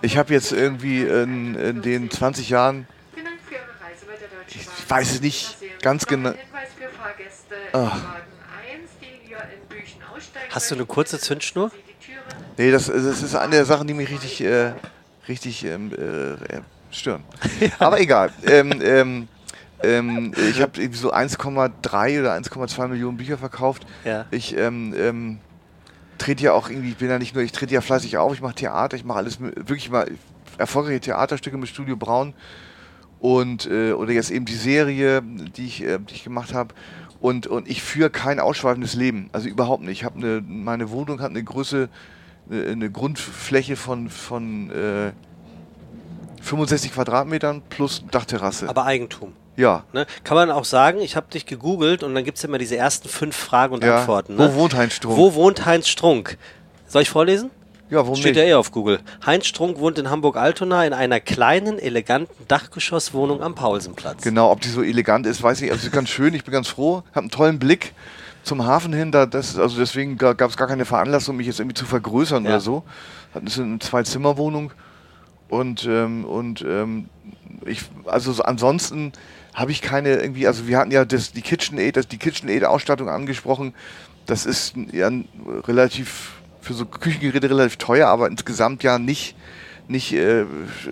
ich habe jetzt irgendwie in, in den 20 Jahren, ich weiß es nicht ganz genau. Ah. Hast du eine kurze Zündschnur? Nee, das, das ist eine der Sachen, die mich richtig, äh, richtig ähm, äh, stören. Aber egal. Ähm, ähm, ähm, ich habe irgendwie so 1,3 oder 1,2 Millionen Bücher verkauft. Ja. Ich ähm, ähm, trete ja auch irgendwie, ich bin ja nicht nur, ich trete ja fleißig auf, ich mache Theater, ich mache alles, wirklich mal erfolgreiche Theaterstücke mit Studio Braun und äh, oder jetzt eben die Serie, die ich, äh, die ich gemacht habe. Und, und ich führe kein ausschweifendes Leben, also überhaupt nicht. Ich habe eine, meine Wohnung hat eine Größe, eine, Grundfläche von, von äh, 65 Quadratmetern plus Dachterrasse. Aber Eigentum. ja. Ne? Kann man auch sagen, ich habe dich gegoogelt und dann gibt es immer diese ersten fünf Fragen und ja. Antworten. Ne? Wo wohnt Heinz Strunk? Wo wohnt Heinz Strunk? Soll ich vorlesen? Ja, warum Steht ja eh auf Google. Heinz Strunk wohnt in Hamburg-Altona in einer kleinen, eleganten Dachgeschosswohnung am Paulsenplatz. Genau, ob die so elegant ist, weiß ich nicht. Also sie ist ganz schön, ich bin ganz froh, habe einen tollen Blick zum Hafen hin. Da, das, also deswegen gab es gar keine Veranlassung, mich jetzt irgendwie zu vergrößern Ja. oder so. Das ist eine Zwei-Zimmer-Wohnung. Und, ähm, und ähm, ich, also so ansonsten habe ich keine irgendwie, also wir hatten ja das, die KitchenAid, das, die KitchenAid-Ausstattung angesprochen. Das ist ja relativ, für so Küchengeräte relativ teuer, aber insgesamt ja nicht, nicht äh,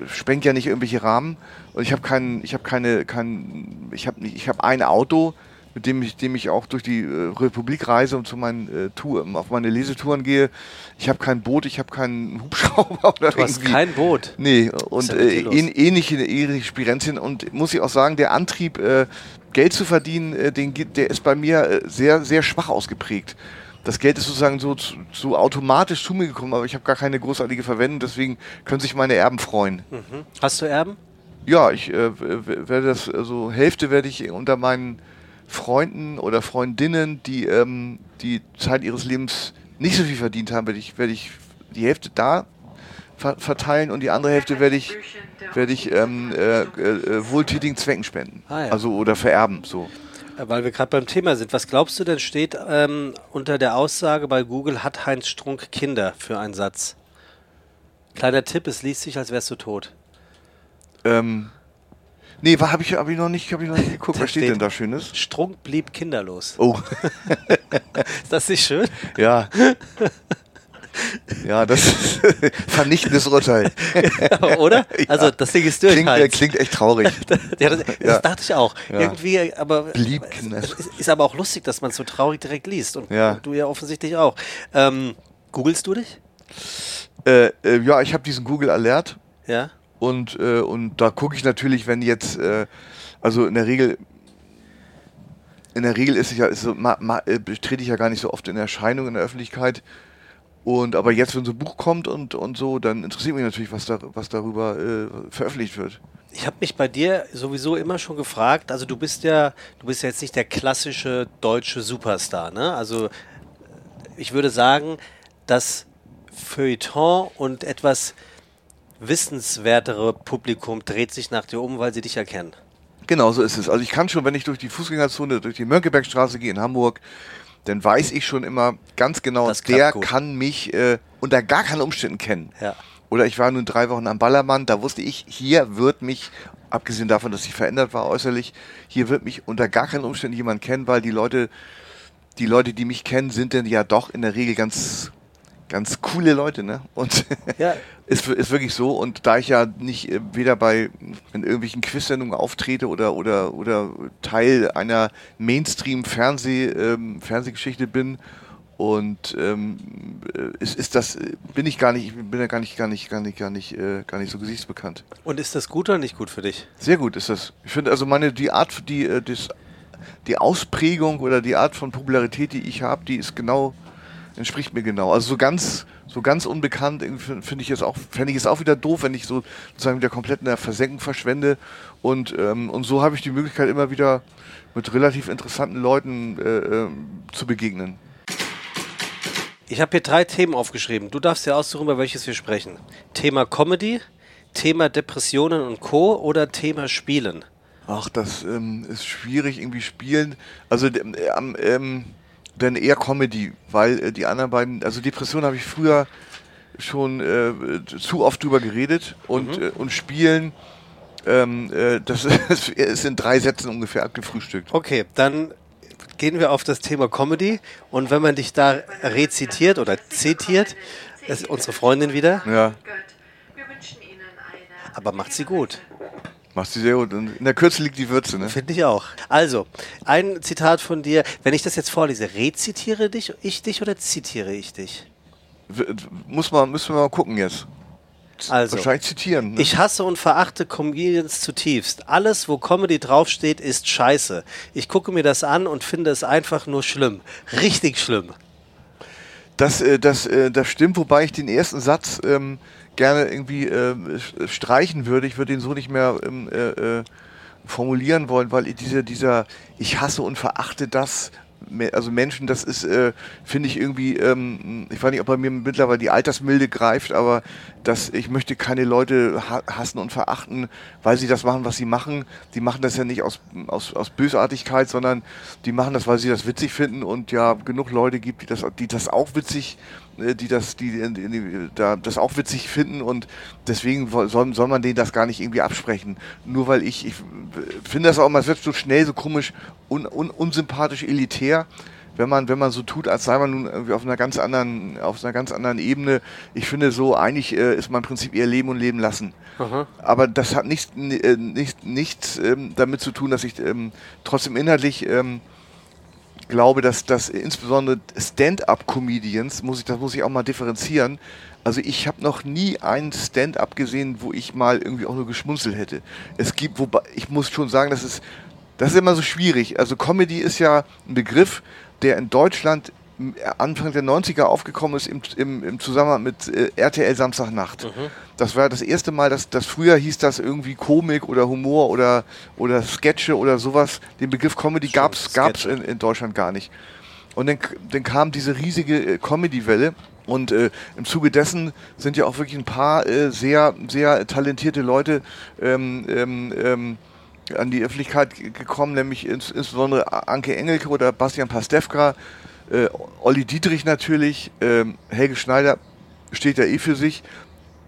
sprengt ja nicht irgendwelche Rahmen. Und ich habe keinen, ich habe keine, kein, ich habe nicht, ich habe ein Auto, mit dem ich, dem ich auch durch die äh, Republik reise und zu meinen äh, Tour, auf meine Lesetouren gehe. Ich habe kein Boot, ich habe keinen Hubschrauber oder Du hast irgendwie. kein Boot. Nee, und äh, ähnliche, ähnliche Spirenzien. Und muss ich auch sagen, der Antrieb, äh, Geld zu verdienen, äh, den, der ist bei mir äh, sehr, sehr schwach ausgeprägt. Das Geld ist sozusagen so, zu- so automatisch zu mir gekommen, aber ich habe gar keine großartige Verwendung, deswegen können sich meine Erben freuen. Mhm. Hast du Erben? Ja, ich äh, werde das, also Hälfte werde ich unter meinen Freunden oder Freundinnen, die die die Zeit ihres Lebens nicht so viel verdient haben, werde ich, werde ich die Hälfte da ver verteilen und die andere Hälfte werde ich, werde ich ähm, äh, äh, wohltätigen Zwecken spenden. Ah, ja. Also oder vererben, so. Weil wir gerade beim Thema sind. Was glaubst du denn steht ähm, unter der Aussage bei Google, hat Heinz Strunk Kinder für einen Satz? Kleiner Tipp, es liest sich, als wärst du tot. Ähm, nee, habe ich, hab ich noch nicht, habe ich noch nicht geguckt. Was steht steht- denn da Schönes? Strunk blieb kinderlos. Oh, Ist das nicht schön? ja. Ja, das ist vernichtendes Urteil. Oder? Also das Ding ist durch. Klingt, Heinz. klingt echt traurig. ja, das, das Ja. dachte ich auch. Ja. Irgendwie, aber es ist aber auch lustig, dass man so traurig direkt liest. Und, Ja. und du ja offensichtlich auch. Ähm, googelst du dich? Äh, äh, ja, ich habe diesen Google Alert Ja. und, äh, und da gucke ich natürlich, wenn jetzt, äh, also in der Regel, in der Regel ist ich ja, ist so, ma, ma, äh, trete ich ja gar nicht so oft in Erscheinung in der Öffentlichkeit. Und aber jetzt, wenn so ein Buch kommt und, und so, dann interessiert mich natürlich, was, da, was darüber äh, veröffentlicht wird. Ich habe mich bei dir sowieso immer schon gefragt, also du bist ja, du bist ja jetzt nicht der klassische deutsche Superstar, ne? Also ich würde sagen, das Feuilleton und etwas wissenswertere Publikum dreht sich nach dir um, weil sie dich erkennen. Genau, so ist es. Also ich kann schon, wenn ich durch die Fußgängerzone, durch die Mönckebergstraße gehe in Hamburg, dann weiß ich schon immer ganz genau, der gut. kann mich äh, unter gar keinen Umständen kennen. Ja. Oder ich war nun drei Wochen am Ballermann, da wusste ich, hier wird mich, abgesehen davon, dass ich verändert war äußerlich, hier wird mich unter gar keinen Umständen jemand kennen, weil die Leute, die Leute, die mich kennen, sind dann ja doch in der Regel ganz, ganz coole Leute, ne? Und Ja. ist, ist wirklich so. Und da ich ja nicht äh, weder bei in irgendwelchen Quiz-Sendungen auftrete oder, oder, oder Teil einer Mainstream-Fernseh, ähm, Fernsehgeschichte bin, und ähm, äh, ist, ist das, äh, bin ich gar nicht, ich bin ja gar nicht, gar nicht, gar nicht, gar nicht, äh, gar nicht so gesichtsbekannt. Und ist das gut oder nicht gut für dich? Sehr gut ist das. Ich finde also meine die Art, die äh, das, die Ausprägung oder die Art von Popularität, die ich habe, die ist genau entspricht mir genau. Also so ganz so ganz unbekannt finde ich es auch fände ich es auch wieder doof, wenn ich so sozusagen wieder komplett in der Versenkung verschwende und ähm, und so habe ich die Möglichkeit immer wieder mit relativ interessanten Leuten äh, ähm, zu begegnen. Ich habe hier drei Themen aufgeschrieben. Du darfst dir aussuchen, über welches wir sprechen. Thema Comedy, Thema Depressionen und Co. oder Thema Spielen. Ach, das ähm, ist schwierig irgendwie spielen. Also ähm, ähm, ähm, dann eher Comedy, weil äh, die anderen beiden, also Depression habe ich früher schon äh, zu oft drüber geredet und, äh, und Spielen, ähm, äh, das ist in drei Sätzen ungefähr abgefrühstückt. Okay, dann gehen wir auf das Thema Comedy. Und wenn man dich da rezitiert oder zitiert, ist unsere Freundin wieder, Ja, aber macht sie gut. Machst du sehr gut. Und in der Kürze liegt die Würze, ne? Finde ich auch. Also, ein Zitat von dir. Wenn ich das jetzt vorlese, rezitiere dich, ich dich oder zitiere ich dich? Muss man, müssen wir mal gucken jetzt. Also, Wahrscheinlich zitieren. Ne? ich hasse und verachte Comedians zutiefst. Alles, wo Comedy draufsteht, ist scheiße. Ich gucke mir das an und finde es einfach nur schlimm. Richtig schlimm. Das, äh, das, äh, das stimmt, wobei ich den ersten Satz ähm, gerne irgendwie äh, streichen würde. Ich würde den so nicht mehr ähm, äh, formulieren wollen, weil diese, dieser Ich hasse und verachte das, also Menschen, das ist, äh, finde ich irgendwie, ähm, ich weiß nicht, ob bei mir mittlerweile die Altersmilde greift, aber das, ich möchte keine Leute ha hassen und verachten, weil sie das machen, was sie machen. Die machen das ja nicht aus, aus, aus Bösartigkeit, sondern die machen das, weil sie das witzig finden und ja genug Leute gibt, die das, die das auch witzig, die das, die, die, die da, das auch witzig finden und deswegen soll, soll man denen das gar nicht irgendwie absprechen. Nur weil ich, ich finde das auch immer, es wird so schnell so komisch, un, un, unsympathisch, elitär wenn man, wenn man so tut, als sei man nun irgendwie auf einer ganz anderen, auf einer ganz anderen Ebene. Ich finde so, eigentlich äh, ist mein Prinzip eher Leben und Leben lassen. Aber das hat nichts, äh, nicht, nichts ähm, damit zu tun, dass ich ähm, trotzdem inhaltlich ähm, glaube, dass das insbesondere Stand-up-Comedians, muss ich, das muss ich auch mal differenzieren. Also ich habe noch nie einen Stand-up gesehen, wo ich mal irgendwie auch nur geschmunzelt hätte. Es gibt, wobei, ich muss schon sagen, das ist, das ist immer so schwierig. Also Comedy ist ja ein Begriff, der in Deutschland Anfang der 90er aufgekommen ist im, im, im Zusammenhang mit äh, RTL Samstagnacht. Das war das erste Mal, dass das früher hieß das irgendwie Komik oder Humor oder, oder Sketche oder sowas. Den Begriff Comedy gab es in, in Deutschland gar nicht. Und dann, dann kam diese riesige äh, Comedy-Welle und äh, im Zuge dessen sind ja auch wirklich ein paar äh, sehr, sehr talentierte Leute ähm, ähm, ähm, an die Öffentlichkeit gekommen, nämlich ins, insbesondere Anke Engelke oder Bastian Pastewka, äh, Olli Dietrich natürlich, ähm, Helge Schneider steht ja eh für sich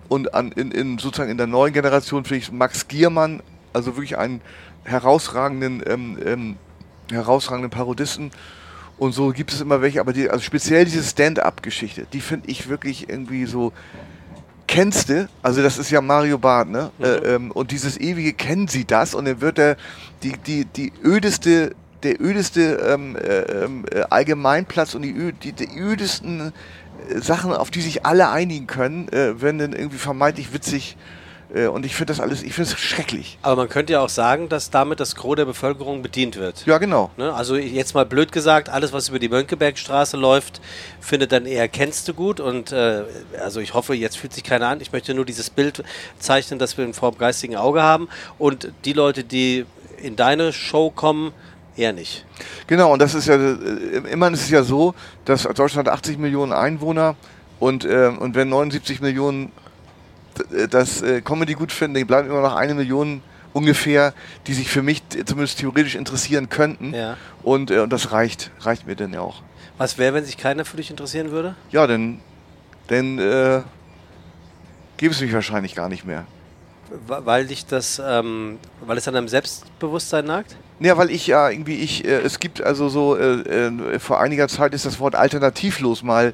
und an, in, in sozusagen in der neuen Generation finde ich Max Giermann, also wirklich einen herausragenden, ähm, ähm, herausragenden Parodisten. Und so gibt es immer welche, aber die, also speziell diese Stand-up-Geschichte, die finde ich wirklich irgendwie so. Kennst du, also das ist ja Mario Barth, ne? Äh, ähm, und dieses ewige kennen Sie das und dann wird er die, die, die ödeste, der ödeste ähm, äh, ähm, äh, Allgemeinplatz und die, die, die ödesten äh, Sachen, auf die sich alle einigen können, äh, werden dann irgendwie vermeintlich witzig. Äh, und ich finde das alles, ich finde es schrecklich. Aber man könnte ja auch sagen, dass damit das Gros der Bevölkerung bedient wird. Ja, genau. Ne? Also jetzt mal blöd gesagt, alles, was über die Mönckebergstraße läuft, findet dann eher kennst du gut. Und äh, also ich hoffe, jetzt fühlt sich keiner an. Ich möchte nur dieses Bild zeichnen, das wir vor dem geistigen Auge haben. Und die Leute, die in deine Show kommen, eher nicht. Genau, und das ist ja, äh, immerhin ist es ja so, dass Deutschland hat 80 Millionen Einwohner und, äh, und wenn 79 Millionen d- das äh, Comedy gut finden, dann bleiben immer noch eine Million ungefähr, die sich für mich zumindest theoretisch interessieren könnten. Ja. Und, äh, und das reicht, reicht mir dann ja auch. Was wäre, wenn sich keiner für dich interessieren würde? Ja, dann, dann äh, gäbe es mich wahrscheinlich gar nicht mehr. Weil dich das, ähm, weil es an deinem Selbstbewusstsein nagt? Ja, weil ich ja irgendwie, ich, äh, es gibt also so, äh, äh, vor einiger Zeit ist das Wort alternativlos mal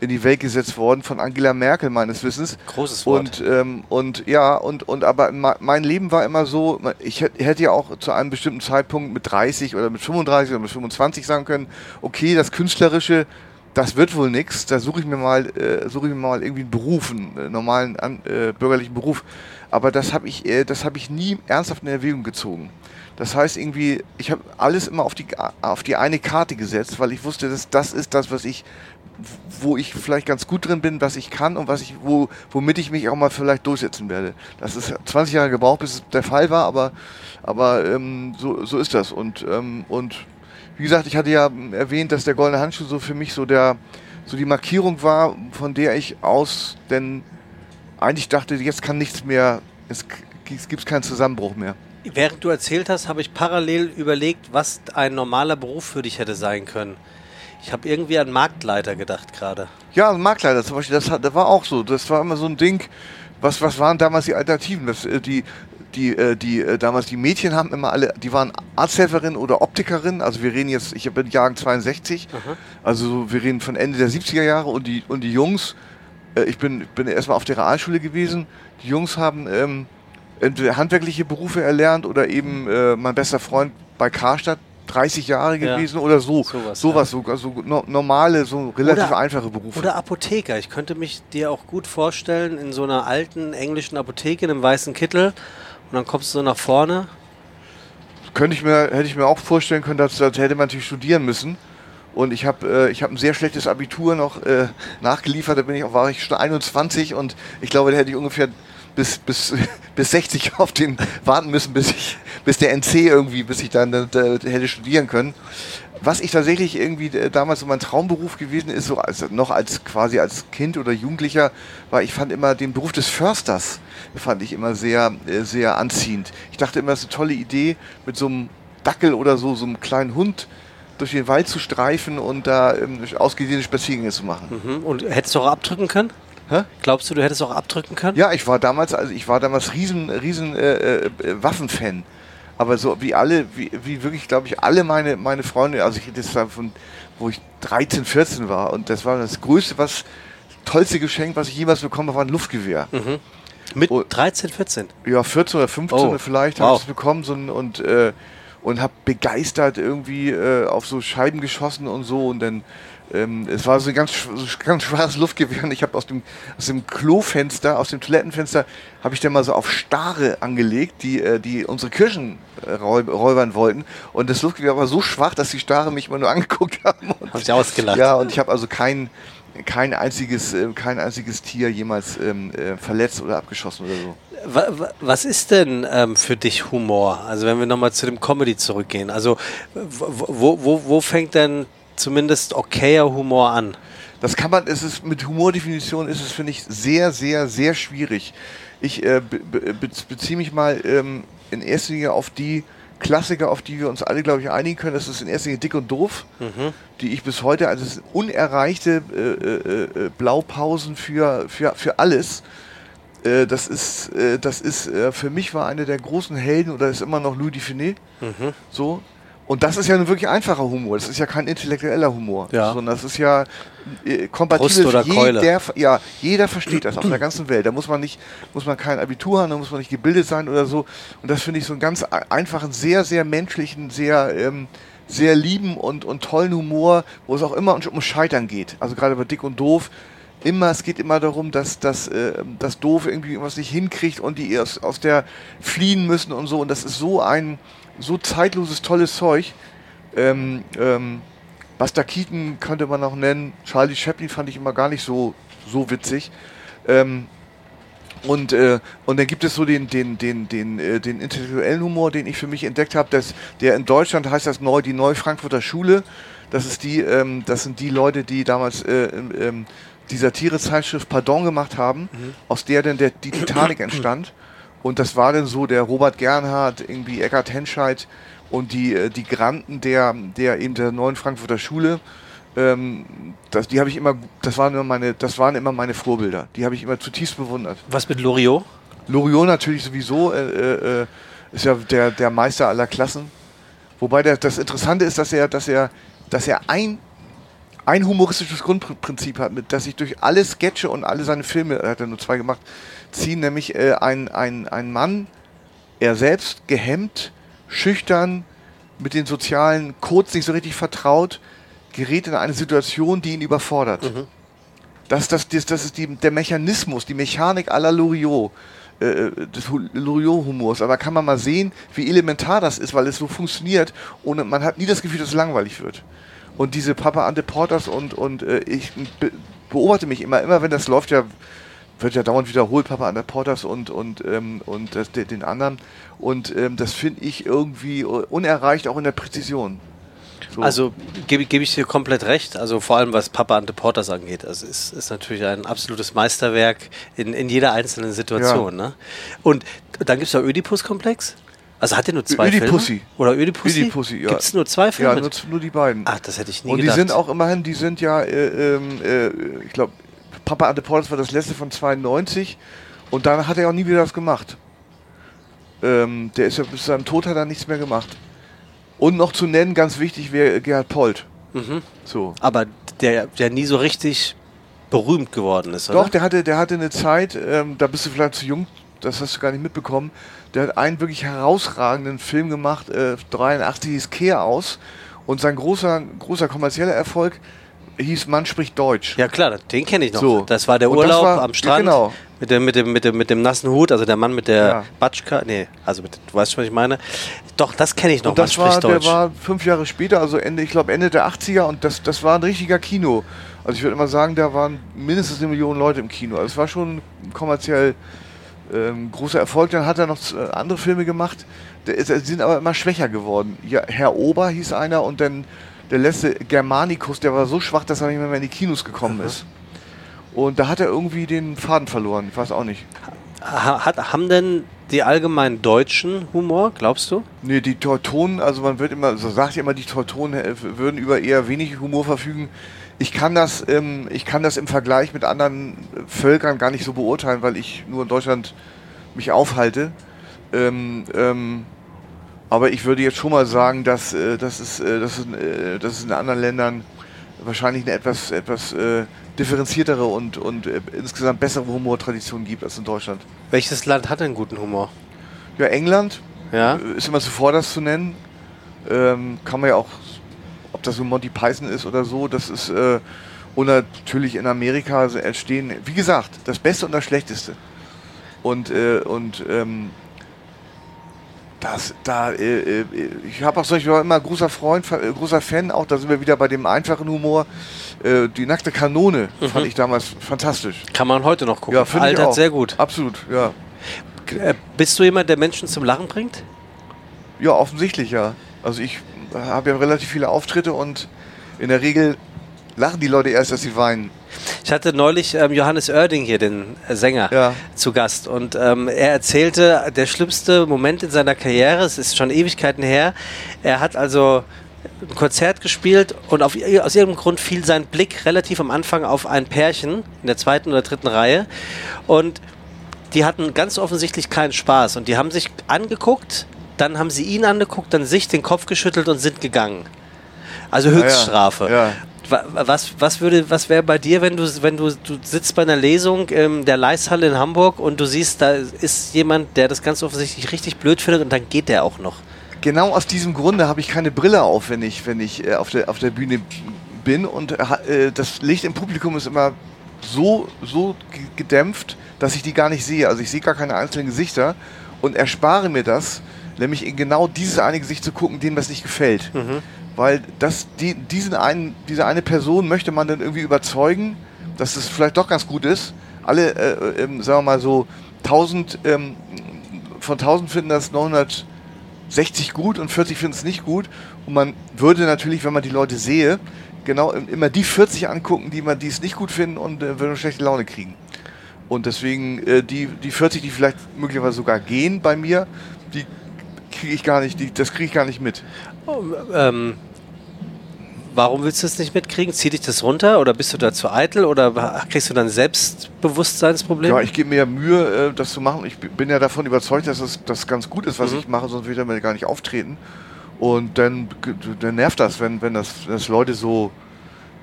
in die Welt gesetzt worden von Angela Merkel meines Wissens. Großes Wort. Und, ähm, und ja, und, und aber mein Leben war immer so, ich hätte ja auch zu einem bestimmten Zeitpunkt mit 30 oder mit 35 oder mit 25 sagen können, okay, das Künstlerische, das wird wohl nichts, da suche ich mir mal, äh, suche ich mir mal irgendwie einen Beruf, einen äh, normalen an, äh, bürgerlichen Beruf. Aber das habe ich, äh, das habe ich nie ernsthaft in Erwägung gezogen. Das heißt irgendwie, ich habe alles immer auf die, auf die eine Karte gesetzt, weil ich wusste, dass das ist das, was ich wo ich vielleicht ganz gut drin bin, was ich kann und was ich, wo, womit ich mich auch mal vielleicht durchsetzen werde. Das ist 20 Jahre gebraucht, bis es der Fall war, aber, aber ähm, so, so ist das. Und, ähm, und wie gesagt, ich hatte ja erwähnt, dass der goldene Handschuh so für mich so der, so die Markierung war, von der ich aus denn eigentlich dachte, jetzt kann nichts mehr, es, es gibt keinen Zusammenbruch mehr. Während du erzählt hast, habe ich parallel überlegt, was ein normaler Beruf für dich hätte sein können. Ich habe irgendwie an Marktleiter gedacht gerade. Ja, Marktleiter zum Beispiel, das, das war auch so. Das war immer so ein Ding. Was, was waren damals die Alternativen? Das, äh, die, die, äh, die, äh, damals die Mädchen haben immer alle, die waren Arzthelferin oder Optikerin. Also wir reden jetzt, ich bin Jahrgang 62, Aha. also wir reden von Ende der 70er Jahre und die, und die Jungs, ich bin, bin erstmal auf der Realschule gewesen. Die Jungs haben ähm, entweder handwerkliche Berufe erlernt oder eben äh, mein bester Freund bei Karstadt 30 Jahre gewesen ja. oder so. Sowas, Sowas ja. so also no, normale, so relativ oder, einfache Berufe. Oder Apotheker. Ich könnte mich dir auch gut vorstellen, in so einer alten englischen Apotheke in einem weißen Kittel und dann kommst du so nach vorne. Könnte ich mir, hätte ich mir auch vorstellen können, dass, das hätte man natürlich studieren müssen. Und ich habe äh, hab ein sehr schlechtes Abitur noch äh, nachgeliefert, da bin ich, war ich schon 21 und ich glaube, da hätte ich ungefähr bis, bis, bis 60 auf den warten müssen, bis, ich, bis der NC irgendwie, bis ich dann äh, hätte studieren können. Was ich tatsächlich irgendwie äh, damals so mein Traumberuf gewesen ist, so als, noch als quasi als Kind oder Jugendlicher, war ich fand immer den Beruf des Försters, fand ich immer sehr, äh, sehr anziehend. Ich dachte immer, das ist eine tolle Idee, mit so einem Dackel oder so, so einem kleinen Hund durch den Wald zu streifen und da ähm, ausgedehnte Spaziergänge zu machen. Mhm. Und hättest du auch abdrücken können? Hä? Glaubst du, du hättest auch abdrücken können? Ja, ich war damals, also ich war damals riesen, riesen äh, äh, Waffenfan. Aber so wie alle, wie, wie wirklich, glaube ich, alle meine, meine Freunde, also ich rede jetzt von, wo ich 13, 14 war und das war das größte, was, tollste Geschenk, was ich jemals bekommen habe, war ein Luftgewehr. Mhm. Mit und, 13, 14? Ja, 14 oder 15 oh. vielleicht wow. habe ich es bekommen so und, äh, und habe begeistert irgendwie äh, auf so Scheiben geschossen und so und dann ähm, es war so ein ganz, ganz schwaches Luftgewehr und ich habe aus dem, aus dem Klofenster, aus dem Toilettenfenster, habe ich dann mal so auf Stare angelegt, die, äh, die unsere Kirchen äh, räubern wollten. Und das Luftgewehr war so schwach, dass die Stare mich immer nur angeguckt haben. Und, haben sie ausgelacht. Ja, und ich habe also kein, kein, einziges, äh, kein einziges Tier jemals ähm, äh, verletzt oder abgeschossen oder so. Was ist denn ähm, für dich Humor? Also wenn wir nochmal zu dem Comedy zurückgehen. Also wo, wo, wo fängt denn zumindest okayer Humor an. Das kann man, es ist mit Humordefinition ist es, finde ich, sehr, sehr, sehr schwierig. Ich äh, be be beziehe mich mal ähm, in erster Linie auf die Klassiker, auf die wir uns alle, glaube ich, einigen können. Das ist in erster Linie Dick und Doof, mhm. die ich bis heute, also es unerreichte äh, äh, äh, Blaupausen für, für, für alles. Äh, das ist, äh, das ist für mich war eine der großen Helden oder ist immer noch Louis Dufiné. Mhm. So, und das ist ja ein wirklich einfacher Humor. Das ist ja kein intellektueller Humor, ja. sondern das ist ja äh, kompatibel. oder jeder, ja, jeder versteht das auf der ganzen Welt. Da muss man nicht, muss man kein Abitur haben, da muss man nicht gebildet sein oder so. Und das finde ich so einen ganz einfachen, sehr, sehr menschlichen, sehr, ähm, sehr lieben und, und tollen Humor, wo es auch immer um Scheitern geht. Also gerade bei Dick und Doof immer, es geht immer darum, dass, dass äh, das Doof irgendwie irgendwas nicht hinkriegt und die aus, aus der fliehen müssen und so. Und das ist so ein, so zeitloses, tolles Zeug. Ähm, ähm, Buster Keaton könnte man noch nennen. Charlie Chaplin fand ich immer gar nicht so, so witzig. Ähm, und, äh, und dann gibt es so den, den, den, den, äh, den intellektuellen Humor, den ich für mich entdeckt habe. Der in Deutschland heißt das neu die Neu-Frankfurter Schule. Das, ist die, ähm, das sind die Leute, die damals äh, ähm, die Satirezeitschrift Pardon gemacht haben, mhm. aus der dann der, die Titanic entstand. Und das war dann so der Robert Gernhardt, irgendwie Eckhard Henscheid und die, äh, die Granten der, der eben der neuen Frankfurter Schule. Ähm, das, die habe ich immer, das waren immer meine, das waren immer meine Vorbilder. Die habe ich immer zutiefst bewundert. Was mit Loriot? Loriot natürlich sowieso äh, äh, äh, ist ja der, der Meister aller Klassen. Wobei der, das Interessante ist, dass er, dass er, dass er ein, ein humoristisches Grundprinzip hat, mit, dass sich durch alle Sketche und alle seine Filme, er hat ja nur zwei gemacht, ziehen, nämlich äh, ein, ein, ein Mann, er selbst gehemmt, schüchtern, mit den sozialen Codes nicht so richtig vertraut, gerät in eine Situation, die ihn überfordert. Mhm. Das, das, das, das ist die, der Mechanismus, die Mechanik aller Loriot, äh, des Hu- Loriot-Humors. Aber kann man mal sehen, wie elementar das ist, weil es so funktioniert und man hat nie das Gefühl, dass es langweilig wird. Und diese Papa Ante Porters und, und äh, ich be beobachte mich immer, immer wenn das läuft, ja, wird ja dauernd wiederholt, Papa Ante Porters und, und, ähm, und das, de- den anderen. Und ähm, das finde ich irgendwie unerreicht, auch in der Präzision. So. Also gebe gebe ich dir komplett recht. Also vor allem was Papa Ante Porters angeht. Also es ist natürlich ein absolutes Meisterwerk in, in jeder einzelnen Situation. Ne? Und dann gibt es ja Ödipus-Komplex. Also hat er nur zwei Ödipussi. Filme? Oder Ödipussi? Ödipussi, ja. Gibt es nur zwei Filme? ja, nur, nur die beiden. Ach, das hätte ich nie Und die gedacht. sind auch immerhin, die sind ja, äh, ähm, äh, ich glaube, Papa Ante Porters war das letzte von 92 und dann hat er auch nie wieder das gemacht. Ähm, der ist ja bis zu seinem Tod hat er nichts mehr gemacht. Und noch zu nennen, ganz wichtig, wäre Gerhard Polt. Mhm. So. Aber der, der nie so richtig berühmt geworden ist, oder? Doch, der hatte, der hatte eine Zeit, ähm, da bist du vielleicht zu jung, das hast du gar nicht mitbekommen. Der hat einen wirklich herausragenden Film gemacht, äh, 83 hieß Kehr aus. Und sein großer, großer kommerzieller Erfolg hieß Mann spricht Deutsch. Ja klar, den kenne ich noch. So. Das war der Und Urlaub war- am Strand genau. mit, dem, mit, dem, mit, dem, mit dem nassen Hut, also der Mann mit der Ja. Batschka. Nee, also mit, du weißt schon, was ich meine. Doch, das kenne ich noch. Und das Man war, der Deutsch. war fünf Jahre später, also Ende, ich glaube Ende der 80er und das, das war ein richtiger Kino. Also ich würde immer sagen, da waren mindestens eine Million Leute im Kino. Also es war schon kommerziell ähm, großer Erfolg. Dann hat er noch äh, andere Filme gemacht, die sind aber immer schwächer geworden. Ja, Herr Ober hieß einer und dann der letzte Germanicus, der war so schwach, dass er nicht mehr in die Kinos gekommen ist. Und da hat er irgendwie den Faden verloren. Ich weiß auch nicht. Ha, hat, haben denn die allgemein Deutschen Humor, glaubst du? Nee, die Teutonen, also man wird immer, so sagt ja immer, die Teutonen äh, würden über eher wenig Humor verfügen. Ich kann das, ähm, ich kann das im Vergleich mit anderen äh, Völkern gar nicht so beurteilen, weil ich nur in Deutschland mich aufhalte. Ähm, ähm, aber ich würde jetzt schon mal sagen, dass, äh, dass, es, äh, dass, es, äh, dass es in anderen Ländern wahrscheinlich eine etwas, etwas äh, differenziertere und, und äh, insgesamt bessere Humortradition gibt als in Deutschland. Welches Land hat denn guten Humor? Ja, England, Ja? ist immer zuvor das zu nennen. Ähm, kann man ja auch, ob das so Monty Python ist oder so, das ist, äh, und natürlich in Amerika so entstehen, wie gesagt, das Beste und das Schlechteste. Und, äh, und ähm, das, da, äh, äh, ich habe auch solche immer großer Freund, äh, großer Fan, auch da sind wir wieder bei dem einfachen Humor. Äh, die nackte Kanone fand ich damals fantastisch. Kann man heute noch gucken. Ja, Altert sehr gut. Absolut, ja. Äh, Bist du jemand, der Menschen zum Lachen bringt? Ja, offensichtlich ja. Also ich habe ja relativ viele Auftritte und in der Regel lachen die Leute erst, dass sie weinen. Ich hatte neulich ähm, Johannes Oerding hier, den Sänger, Ja. zu Gast. Und ähm, er erzählte, der schlimmste Moment in seiner Karriere, es ist schon Ewigkeiten her, er hat also ein Konzert gespielt und auf, aus irgendeinem Grund fiel sein Blick relativ am Anfang auf ein Pärchen in der zweiten oder dritten Reihe. Und die hatten ganz offensichtlich keinen Spaß. Und die haben sich angeguckt, dann haben sie ihn angeguckt, dann sich den Kopf geschüttelt und sind gegangen. Also Höchststrafe. Ja. Wa- Was, was, würde, was wäre bei dir, wenn du, wenn du, du sitzt bei einer Lesung in der Leishalle in Hamburg und du siehst, da ist jemand, der das ganz offensichtlich richtig blöd findet und dann geht der auch noch. Genau aus diesem Grunde habe ich keine Brille auf, wenn ich, wenn ich äh, auf, der, auf der Bühne bin. Und äh, das Licht im Publikum ist immer so, so ge- gedämpft, dass ich die gar nicht sehe. Also ich sehe gar keine einzelnen Gesichter und erspare mir das, nämlich in genau dieses eine Gesicht zu gucken, dem das nicht gefällt. Weil das, die, diesen einen, diese eine Person möchte man dann irgendwie überzeugen, dass es vielleicht doch ganz gut ist. Alle, äh, ähm, sagen wir mal so, 1000, ähm, von 1000 finden das 960 gut und 40 finden es nicht gut. Und man würde natürlich, wenn man die Leute sehe, genau im- immer die 40 angucken, die man die es nicht gut finden und äh, würden schlechte Laune kriegen. Und deswegen äh, die, die 40, die vielleicht möglicherweise sogar gehen bei mir, die kriege ich gar nicht, die, das kriege ich gar nicht mit. Ähm, Warum willst du es nicht mitkriegen? Zieht dich das runter oder bist du da zu eitel oder kriegst du dann Selbstbewusstseinsprobleme? Ja, ich gebe mir Mühe, äh, das zu machen. Ich bin ja davon überzeugt, dass das, das ganz gut ist, was ich mache, sonst würde ich damit gar nicht auftreten. Und dann, dann nervt das, wenn, wenn das, dass Leute so,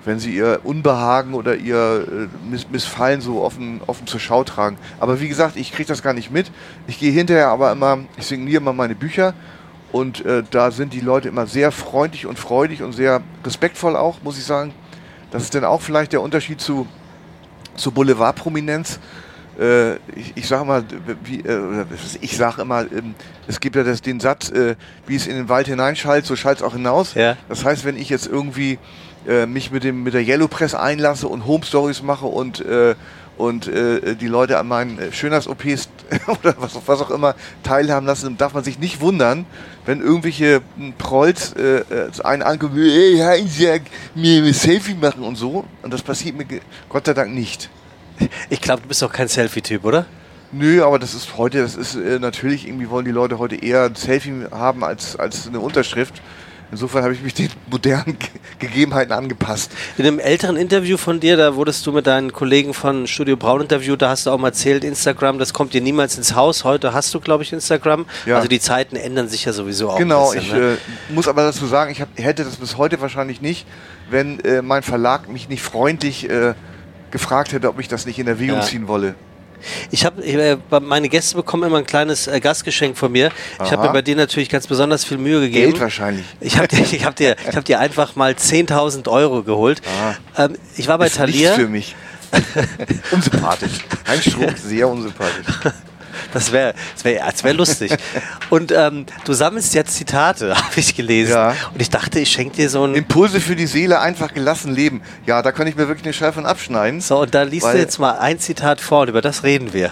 wenn sie ihr Unbehagen oder ihr äh, Miss Missfallen so offen, offen zur Schau tragen. Aber wie gesagt, ich kriege das gar nicht mit. Ich gehe hinterher aber immer, ich signiere immer meine Bücher und äh, da sind die Leute immer sehr freundlich und freudig und sehr respektvoll auch, muss ich sagen. Das ist dann auch vielleicht der Unterschied zu, zu Boulevardprominenz. Äh, ich ich sage mal, wie, äh, ich sage immer, ähm, es gibt ja das, den Satz, wie es in den Wald hineinschallt, so schallt es auch hinaus. Ja. Das heißt, wenn ich jetzt irgendwie äh, mich mit, dem, mit der Yellow Press einlasse und Home Stories mache und, äh, und äh, die Leute an meinen äh, Schönheits-OPs oder was, was auch immer teilhaben lassen, dann darf man sich nicht wundern, wenn irgendwelche m, Prolls äh, äh, einen angucken, hey, Heinz, mir ein Selfie machen und so. Und das passiert mir Gott sei Dank nicht. Ich glaube, du bist doch kein Selfie-Typ, oder? Nö, aber das ist heute, das ist äh, natürlich, irgendwie wollen die Leute heute eher ein Selfie haben als, als eine Unterschrift. Insofern habe ich mich den modernen Ge Gegebenheiten angepasst. In einem älteren Interview von dir, da wurdest du mit deinen Kollegen von Studio Braun interviewt, da hast du auch mal erzählt, Instagram, das kommt dir niemals ins Haus. Heute hast du, glaube ich, Instagram. Ja. Also die Zeiten ändern sich ja sowieso auch genau, ein ich bisschen. ne? äh, muss aber dazu sagen, ich hab, hätte das bis heute wahrscheinlich nicht, wenn äh, mein Verlag mich nicht freundlich äh, gefragt hätte, ob ich das nicht in Erwägung Ja. ziehen wolle. Ich habe, äh, meine Gäste bekommen immer ein kleines äh, Gastgeschenk von mir. Ich habe mir bei dir natürlich ganz besonders viel Mühe gegeben. Geld wahrscheinlich. Ich habe dir, ich hab dir, ich hab dir einfach mal 10.000 Euro geholt. Ähm, ich war bei Thalia. für mich. unsympathisch. Heinz Strunk, sehr unsympathisch. Das wäre das wär, das wär lustig. Und ähm, du sammelst jetzt Zitate, habe ich gelesen. Ja. Und ich dachte, ich schenke dir so ein. Impulse für die Seele, einfach gelassen leben. Ja, da kann ich mir wirklich eine Scheibe von abschneiden. So, und da liest du jetzt mal ein Zitat vor und über das reden wir.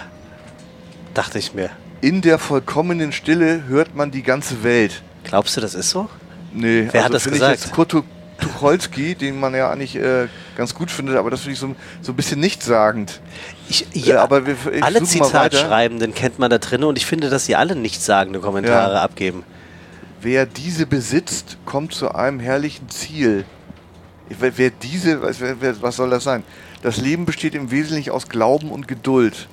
Dachte ich mir. In der vollkommenen Stille hört man die ganze Welt. Glaubst du, das ist so? Nee, Wer hat das gesagt? Ich jetzt Kurt Tu- Tucholsky, den man ja eigentlich äh, ganz gut findet, aber das finde ich so, so ein bisschen nichtssagend. Ich, Ja, aber wir, alle. Zitatschreibenden kennt man da drin und ich finde, dass sie alle nichtssagende Kommentare Ja. abgeben. Wer diese besitzt, kommt zu einem herrlichen Ziel. Wer, wer diese, was, wer, was soll das sein? Das Leben besteht im Wesentlichen aus Glauben und Geduld.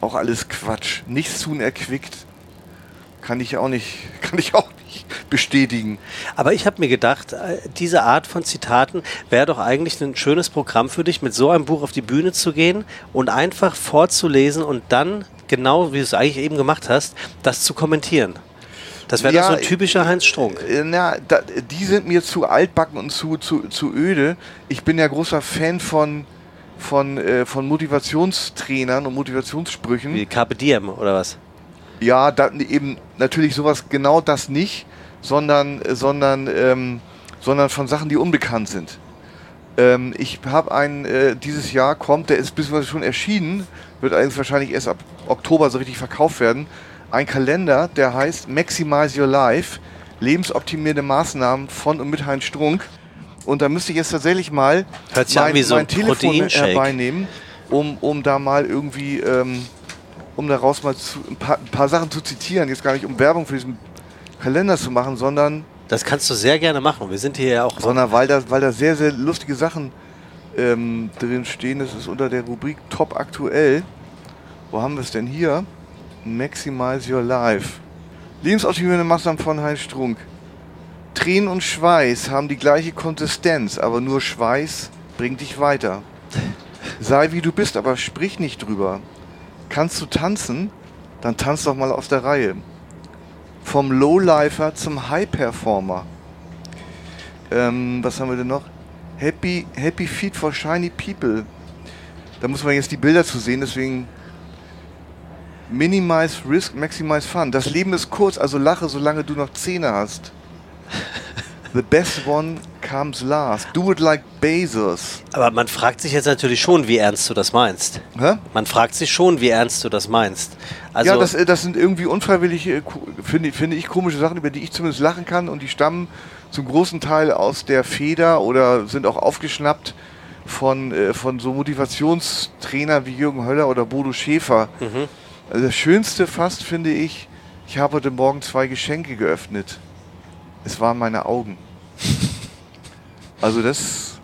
Auch alles Quatsch. Nichts tun erquickt. Kann ich auch nicht, kann ich auch nicht bestätigen. Aber ich habe mir gedacht, äh, diese Art von Zitaten wäre doch eigentlich ein schönes Programm für dich, mit so einem Buch auf die Bühne zu gehen und einfach vorzulesen und dann, genau wie du es eigentlich eben gemacht hast, das zu kommentieren. Das wäre Ja, so ein typischer Heinz Strunk. Äh, Na, da, die sind mir zu altbacken und zu, zu, zu öde. Ich bin ja großer Fan von, von, äh, von Motivationstrainern und Motivationssprüchen. Wie Carpe Diem oder was? Ja, da, eben natürlich sowas, genau das nicht, sondern, sondern, ähm, sondern von Sachen, die unbekannt sind. Ähm, ich habe einen, äh, dieses Jahr kommt, der ist bisweilen schon erschienen, wird allerdings wahrscheinlich erst ab Oktober so richtig verkauft werden, ein Kalender, der heißt Maximize Your Life, lebensoptimierende Maßnahmen von und mit Heinz Strunk. Und da müsste ich jetzt tatsächlich mal mein, so ein mein Telefon herbeinehmen, um, um da mal irgendwie, ähm, um daraus mal zu, ein, paar, ein paar Sachen zu zitieren. Jetzt gar nicht, um Werbung für diesen Kalender zu machen, sondern, Das kannst du sehr gerne machen. Wir sind hier ja auch. sondern weil, da, weil da sehr, sehr lustige Sachen ähm, drin stehen. Das ist unter der Rubrik Top aktuell. Wo haben wir es denn hier? Maximize Your Life. Lebensoptimierende Maßnahmen von Heinz Strunk. Tränen und Schweiß haben die gleiche Konsistenz, aber nur Schweiß bringt dich weiter. Sei wie du bist, aber sprich nicht drüber. Kannst du tanzen? Dann tanz doch mal aus der Reihe. Vom Lowlifer zum High-Performer. Ähm, was haben wir denn noch? Happy, happy Feet for Shiny People. Da muss man jetzt die Bilder zu sehen, deswegen Minimize Risk, Maximize Fun. Das Leben ist kurz, also lache, solange du noch Zähne hast. The best one comes last. Do it like Bezos. Aber man fragt sich jetzt natürlich schon, wie ernst du das meinst. Hä? Man fragt sich schon, wie ernst du das meinst. Also, ja, das, äh, das sind irgendwie unfreiwillig, äh, finde finde ich, komische Sachen, über die ich zumindest lachen kann und die stammen zum großen Teil aus der Feder oder sind auch aufgeschnappt von, äh, von so Motivationstrainern wie Jürgen Höller oder Bodo Schäfer. Mhm. Also das Schönste fast finde ich, ich habe heute Morgen zwei Geschenke geöffnet. Es waren meine Augen. Also das,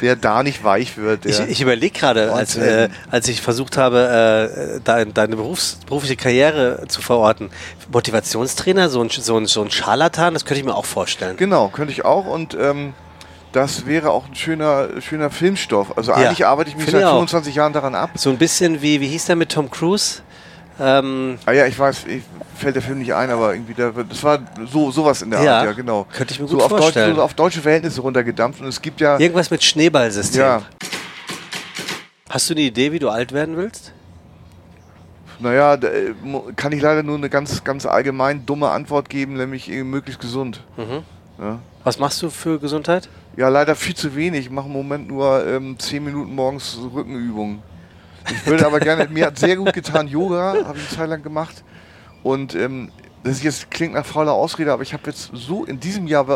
wer da nicht weich wird, Ich, ich überlege gerade, als, äh, als ich versucht habe, äh, dein, deine Berufs-, berufliche Karriere zu verorten. Motivationstrainer, so ein, so, ein, so ein Scharlatan, das könnte ich mir auch vorstellen. Genau, könnte ich auch und ähm, das wäre auch ein schöner, schöner Filmstoff. Also eigentlich arbeite ich mich seit ich auch. 25 Jahren daran ab. So ein bisschen wie, wie hieß der mit Tom Cruise? Ähm, Ah ja, ich weiß, ich, fällt der Film nicht ein, aber irgendwie, wird- das war so sowas in der Ja, Art, ja genau. könnte ich mir so gut auf vorstellen. Deutsch, so auf deutsche Verhältnisse runtergedampft und es gibt ja, irgendwas mit Schneeballsystem. ja, Hast du eine Idee, wie du alt werden willst? naja, da, äh, kann ich leider nur eine ganz, ganz allgemein dumme Antwort geben, nämlich äh, möglichst gesund. Mhm. Ja. Was machst du für Gesundheit? Ja, leider viel zu wenig. Ich mache im Moment nur ähm, 10 Minuten morgens Rückenübungen. Ich würde aber gerne, mir hat sehr gut getan Yoga, habe ich eine Zeit lang gemacht. Und ähm, das jetzt klingt nach fauler Ausrede, aber ich habe jetzt so in diesem Jahr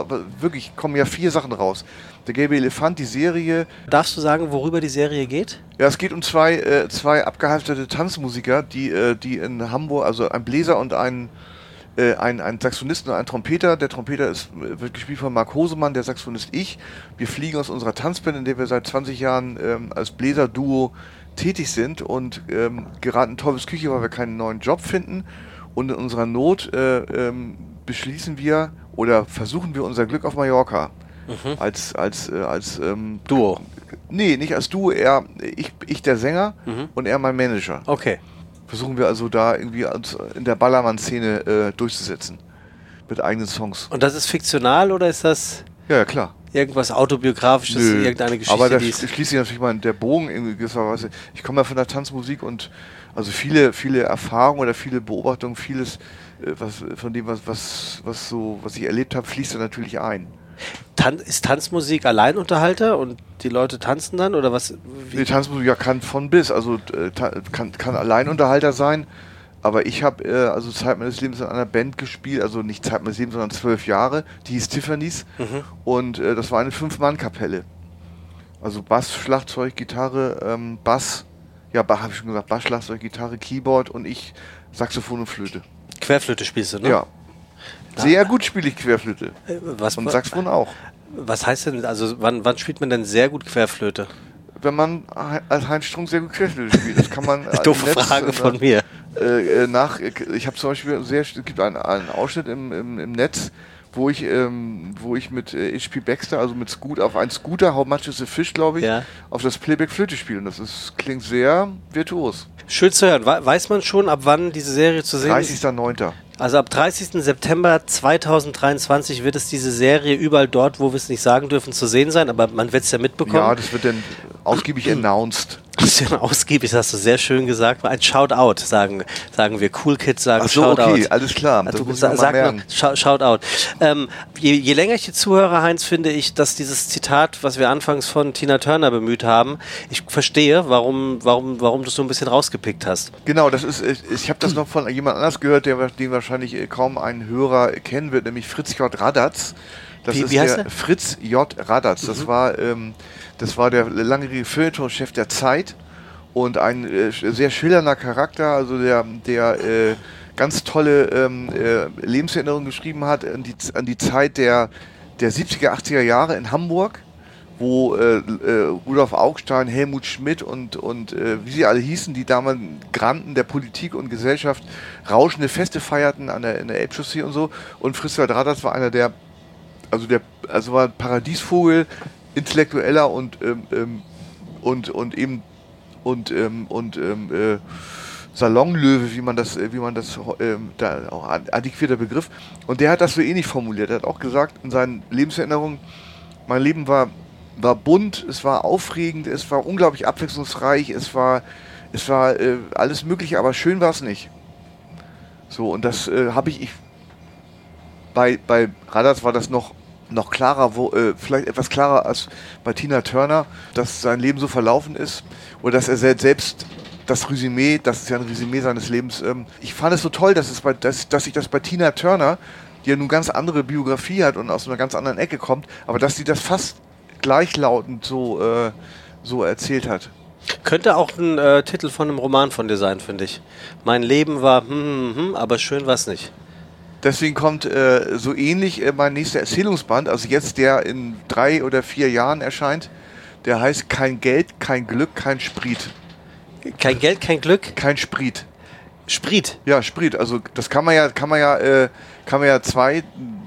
wirklich kommen ja vier Sachen raus. Der gelbe Elefant, die Serie. Darfst du sagen, worüber die Serie geht? Ja, es geht um zwei, äh, zwei abgehalfterte Tanzmusiker, die, äh, die in Hamburg, also ein Bläser und ein, äh, ein, ein Saxonisten und ein Trompeter. Der Trompeter ist, wird gespielt von Marc Hosemann, der Saxonist ich. Wir fliegen aus unserer Tanzband, in der wir seit 20 Jahren ähm, als Bläser-Duo tätig sind und ähm, geraten in Teufels Küche, weil wir keinen neuen Job finden. Und in unserer Not äh, ähm, beschließen wir oder versuchen wir unser Glück auf Mallorca. Als, als, äh, als ähm, Duo. Nee, nicht als du, er, ich, ich der Sänger Mhm. und er mein Manager. Okay. Versuchen wir also da irgendwie uns in der Ballermann-Szene äh, durchzusetzen. Mit eigenen Songs. Und das ist fiktional oder ist das Ja, ja, klar. Irgendwas autobiografisches, Nö. irgendeine Geschichte, Aber da schließt sich natürlich mal der Bogen in gewisser Weise. Ich komme ja von der Tanzmusik und also viele, viele Erfahrungen oder viele Beobachtungen, vieles äh, was, von dem, was, was, was, so, was ich erlebt habe, fließt da natürlich ein. Tan ist Tanzmusik Alleinunterhalter und die Leute tanzen dann oder was? Die Tanzmusik ja, kann von bis, also äh, kann, kann Alleinunterhalter sein, aber ich habe äh, also Zeit meines Lebens in einer Band gespielt, also nicht Zeit meines Lebens, sondern zwölf Jahre, die hieß Tiffany's Mhm. und äh, das war eine Fünf-Mann-Kapelle. Also Bass, Schlagzeug, Gitarre, ähm, Bass, ja, habe ich schon gesagt, Bass, Schlagzeug, Gitarre, Keyboard und ich Saxophon und Flöte. Querflöte spielst du, ne? Ja. Sehr gut spiele ich Querflöte Äh, Was, und Saxophon auch. was heißt denn, also wann, wann spielt man denn sehr gut Querflöte? Wenn man als Heinz Strunk sehr gut Querflöte spielt, das kann man Doofe Frage von mir. Äh, äh, nach, ich habe zum Beispiel sehr, es gibt einen, einen Ausschnitt im, im, im Netz, wo ich, ähm, wo ich mit äh, HP Baxter, also mit Scoot, auf einen Scooter, How Much is a Fish, glaube ich, Ja. auf das Playback Flöte spiele. Und das ist, klingt sehr virtuos. Schön zu hören. We- Weiß man schon, ab wann diese Serie zu sehen ist? 30.09. Also ab 30. September 2023 wird es diese Serie überall dort, wo wir es nicht sagen dürfen, zu sehen sein, aber man wird es ja mitbekommen. Ja, das wird dann ausgiebig announced. Bisschen ausgiebig, das hast du sehr schön gesagt. Ein Shoutout, sagen, sagen wir. Cool Kids sagen Ach so, Shoutout. okay, alles klar. Ich sa sag mal, Shoutout. Ähm, je, je länger ich hier zuhöre, Heinz, finde ich, dass dieses Zitat, was wir anfangs von Tina Turner bemüht haben, ich verstehe, warum, warum, warum du es so ein bisschen rausgepickt hast. Genau, das ist, ich, ich habe das noch von jemand anders gehört, der, den wahrscheinlich äh, kaum ein Hörer kennen wird, nämlich Fritz J. Radatz. Das Wie- ist wie heißt der er? Fritz J. Radatz. Das war, ähm, das war der langjährige Feuilleton-Chef der Zeit und ein äh, sehr schillernder Charakter, also der, der äh, ganz tolle ähm, äh, Lebenserinnerungen geschrieben hat an die, an die Zeit der, der 70er, 80er Jahre in Hamburg wo äh, äh, Rudolf Augstein, Helmut Schmidt und, und äh, wie sie alle hießen, die damals Granten der Politik und Gesellschaft rauschende Feste feierten an der, in der Elbchaussee und so. Und Fritz Radatz war einer der, also der, also war ein Paradiesvogel, intellektueller und, ähm, ähm, und, und eben und, ähm, und ähm, äh, Salonlöwe, wie man das, äh, wie man das ähm, da auch ad- adäquierter Begriff. Und der hat das so ähnlich formuliert. Er hat auch gesagt in seinen Lebenserinnerungen, mein Leben war, war bunt, es war aufregend, es war unglaublich abwechslungsreich, es war, es war äh, alles Mögliche, aber schön war es nicht. So, und das äh, habe ich, ich bei, bei Radatz war das noch, noch klarer, wo, äh, vielleicht etwas klarer als bei Tina Turner, dass sein Leben so verlaufen ist oder dass er sel- selbst das Resümee, das ist ja ein Resümee seines Lebens, ähm, ich fand es so toll, dass, es bei, dass, dass ich das bei Tina Turner, die ja nun ganz andere Biografie hat und aus einer ganz anderen Ecke kommt, aber dass sie das fast gleichlautend so, äh, so erzählt hat. Könnte auch ein äh, Titel von einem Roman von dir sein, finde ich. Mein Leben war, hm, hm, hm, aber schön war es nicht. Deswegen kommt äh, so ähnlich äh, mein nächster Erzählungsband, also jetzt der in drei oder vier Jahren erscheint. Der heißt Kein Geld, kein Glück, kein Sprit. Kein Geld, kein Glück. Kein Sprit. Sprit. Ja, Sprit. Also das kann man ja, kann man ja, äh, kann man ja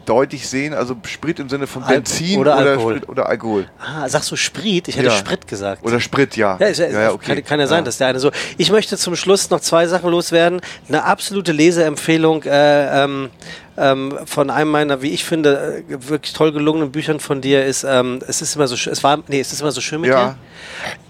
zweideutig sehen. Also Sprit im Sinne von Benzin oder oder, Alkohol. Sprit oder Alkohol. Ah, sagst du Sprit? Ich hätte Ja. Sprit gesagt. Oder Sprit, ja. Ja, ist ja, kann, kann ja sein, dass der eine so. Ich möchte zum Schluss noch zwei Sachen loswerden. Eine absolute Leseempfehlung äh, ähm, ähm, von einem meiner, wie ich finde, äh, wirklich toll gelungenen Büchern von dir ist. Ähm, es ist immer so, sch- es war, nee, es ist immer so schön mit Ja. dir.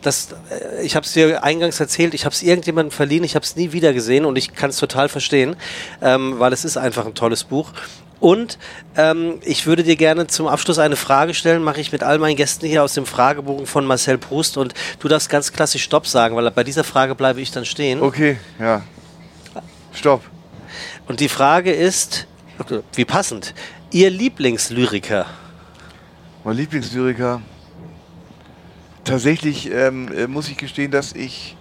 Das, äh, ich habe es dir eingangs erzählt. Ich habe es irgendjemandem verliehen. Ich habe es nie wieder gesehen und ich kann es total verstehen, ähm, weil es ist einfach ein tolles Buch. Und ähm, ich würde dir gerne zum Abschluss eine Frage stellen, mache ich mit all meinen Gästen hier aus dem Fragebogen von Marcel Proust und du darfst ganz klassisch Stopp sagen, weil bei dieser Frage bleibe ich dann stehen. Okay, ja. Stopp. Und die Frage ist, wie passend, Ihr Lieblingslyriker? Mein Lieblingslyriker. Tatsächlich ähm, äh, muss ich gestehen, dass ich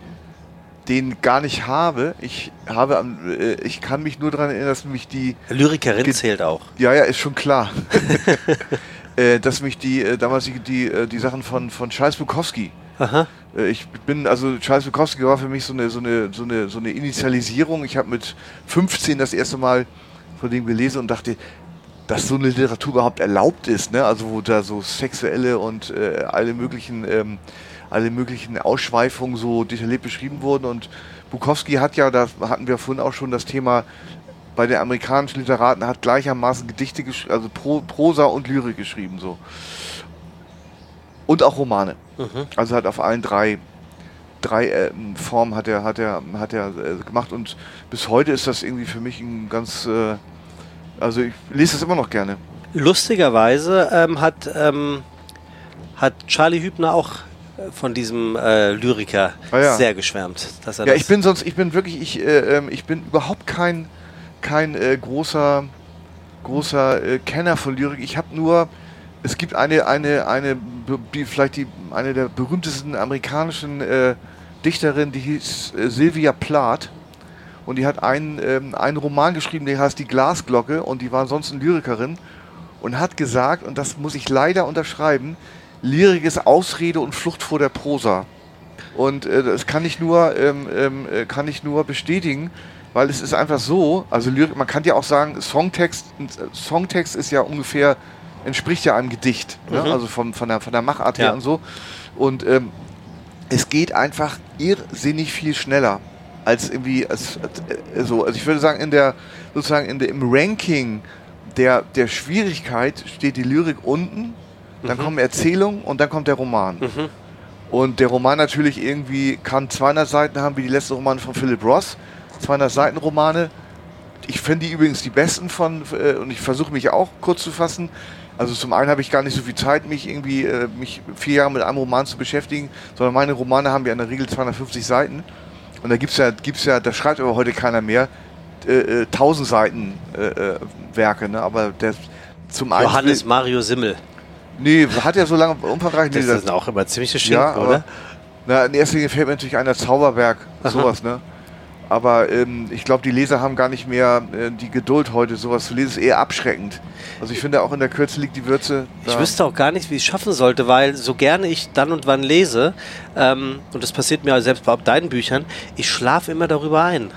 den gar nicht habe. Ich habe, am, äh, ich kann mich nur daran erinnern, dass mich die Lyrikerin Ge- zählt auch. Ja, ja, ist schon klar. äh, dass mich die, äh, damals die, die, äh, die Sachen von, von Charles Bukowski, Aha. äh, ich bin, also Charles Bukowski war für mich so eine, so eine, so eine, so eine Initialisierung. Ich habe mit 15 das erste Mal von dem gelesen und dachte, dass so eine Literatur überhaupt erlaubt ist, ne? Also wo da so sexuelle und äh, alle möglichen, ähm, alle möglichen Ausschweifungen so detailliert beschrieben wurden. Und Bukowski hat ja, da hatten wir vorhin auch schon das Thema, bei den amerikanischen Literaten hat gleichermaßen Gedichte, gesch- also Pro, Prosa und Lyrik geschrieben so. Und auch Romane. Also hat auf allen drei, drei ähm, Formen hat er, hat er, hat er äh, gemacht und bis heute ist das irgendwie für mich ein ganz, äh, also ich lese das immer noch gerne. Lustigerweise ähm, hat, ähm, hat Charlie Hübner auch äh, von diesem äh, Lyriker Ah ja. sehr geschwärmt. Dass er Ja, ich bin sonst, ich bin wirklich, ich, äh, ähm, ich bin überhaupt kein, kein äh, großer, großer äh, Kenner von Lyrik. Ich habe nur, es gibt eine, eine, eine, die, vielleicht die, eine der berühmtesten amerikanischen äh, Dichterinnen, die hieß äh, Sylvia Plath. Und die hat einen, ähm, einen Roman geschrieben, der heißt Die Glasglocke und die war ansonsten Lyrikerin und hat gesagt, und das muss ich leider unterschreiben, Lyrik ist Ausrede und Flucht vor der Prosa. Und äh, das kann ich nur, ähm, ähm, äh, kann ich nur bestätigen, weil es ist einfach so, also Lyrik, man kann ja auch sagen, Songtext, äh, Songtext ist ja ungefähr, entspricht ja einem Gedicht, ne? Mhm. also von, von, der, von der Machart her Ja. und so. Und ähm, es geht einfach irrsinnig viel schneller als irgendwie, als, als, so, also ich würde sagen, in der, sozusagen in der, im Ranking der, der Schwierigkeit steht die Lyrik unten, dann kommen Erzählungen und dann kommt der Roman. Und der Roman natürlich irgendwie kann 200 Seiten haben, wie die letzten Romane von Philip Ross. 200 Seiten Romane. Ich finde die übrigens die besten von, äh, und ich versuche mich auch kurz zu fassen. Also zum einen habe ich gar nicht so viel Zeit, mich irgendwie, äh, mich vier Jahre mit einem Roman zu beschäftigen, sondern meine Romane haben ja in der Regel 250 Seiten. Und da gibt's ja, gibt's ja, da schreibt aber heute keiner mehr, äh, äh, 1000 Seiten äh, äh, Werke, ne? Aber der zum einen. Johannes Mario Simmel. Nee, hat ja so lange umfangreich. Das nee, ist auch immer ziemlich Schinken, ja, aber, oder? Na, in erster Linie fällt mir natürlich einer Zauberberg, sowas, ne? Aber ähm, ich glaube, die Leser haben gar nicht mehr äh, die Geduld heute, sowas zu lesen. ist eher abschreckend. Also ich finde auch in der Kürze liegt die Würze. Ich da. wüsste auch gar nicht, wie ich es schaffen sollte, weil so gerne ich dann und wann lese, ähm, und das passiert mir selbst bei deinen Büchern, ich schlafe immer darüber ein.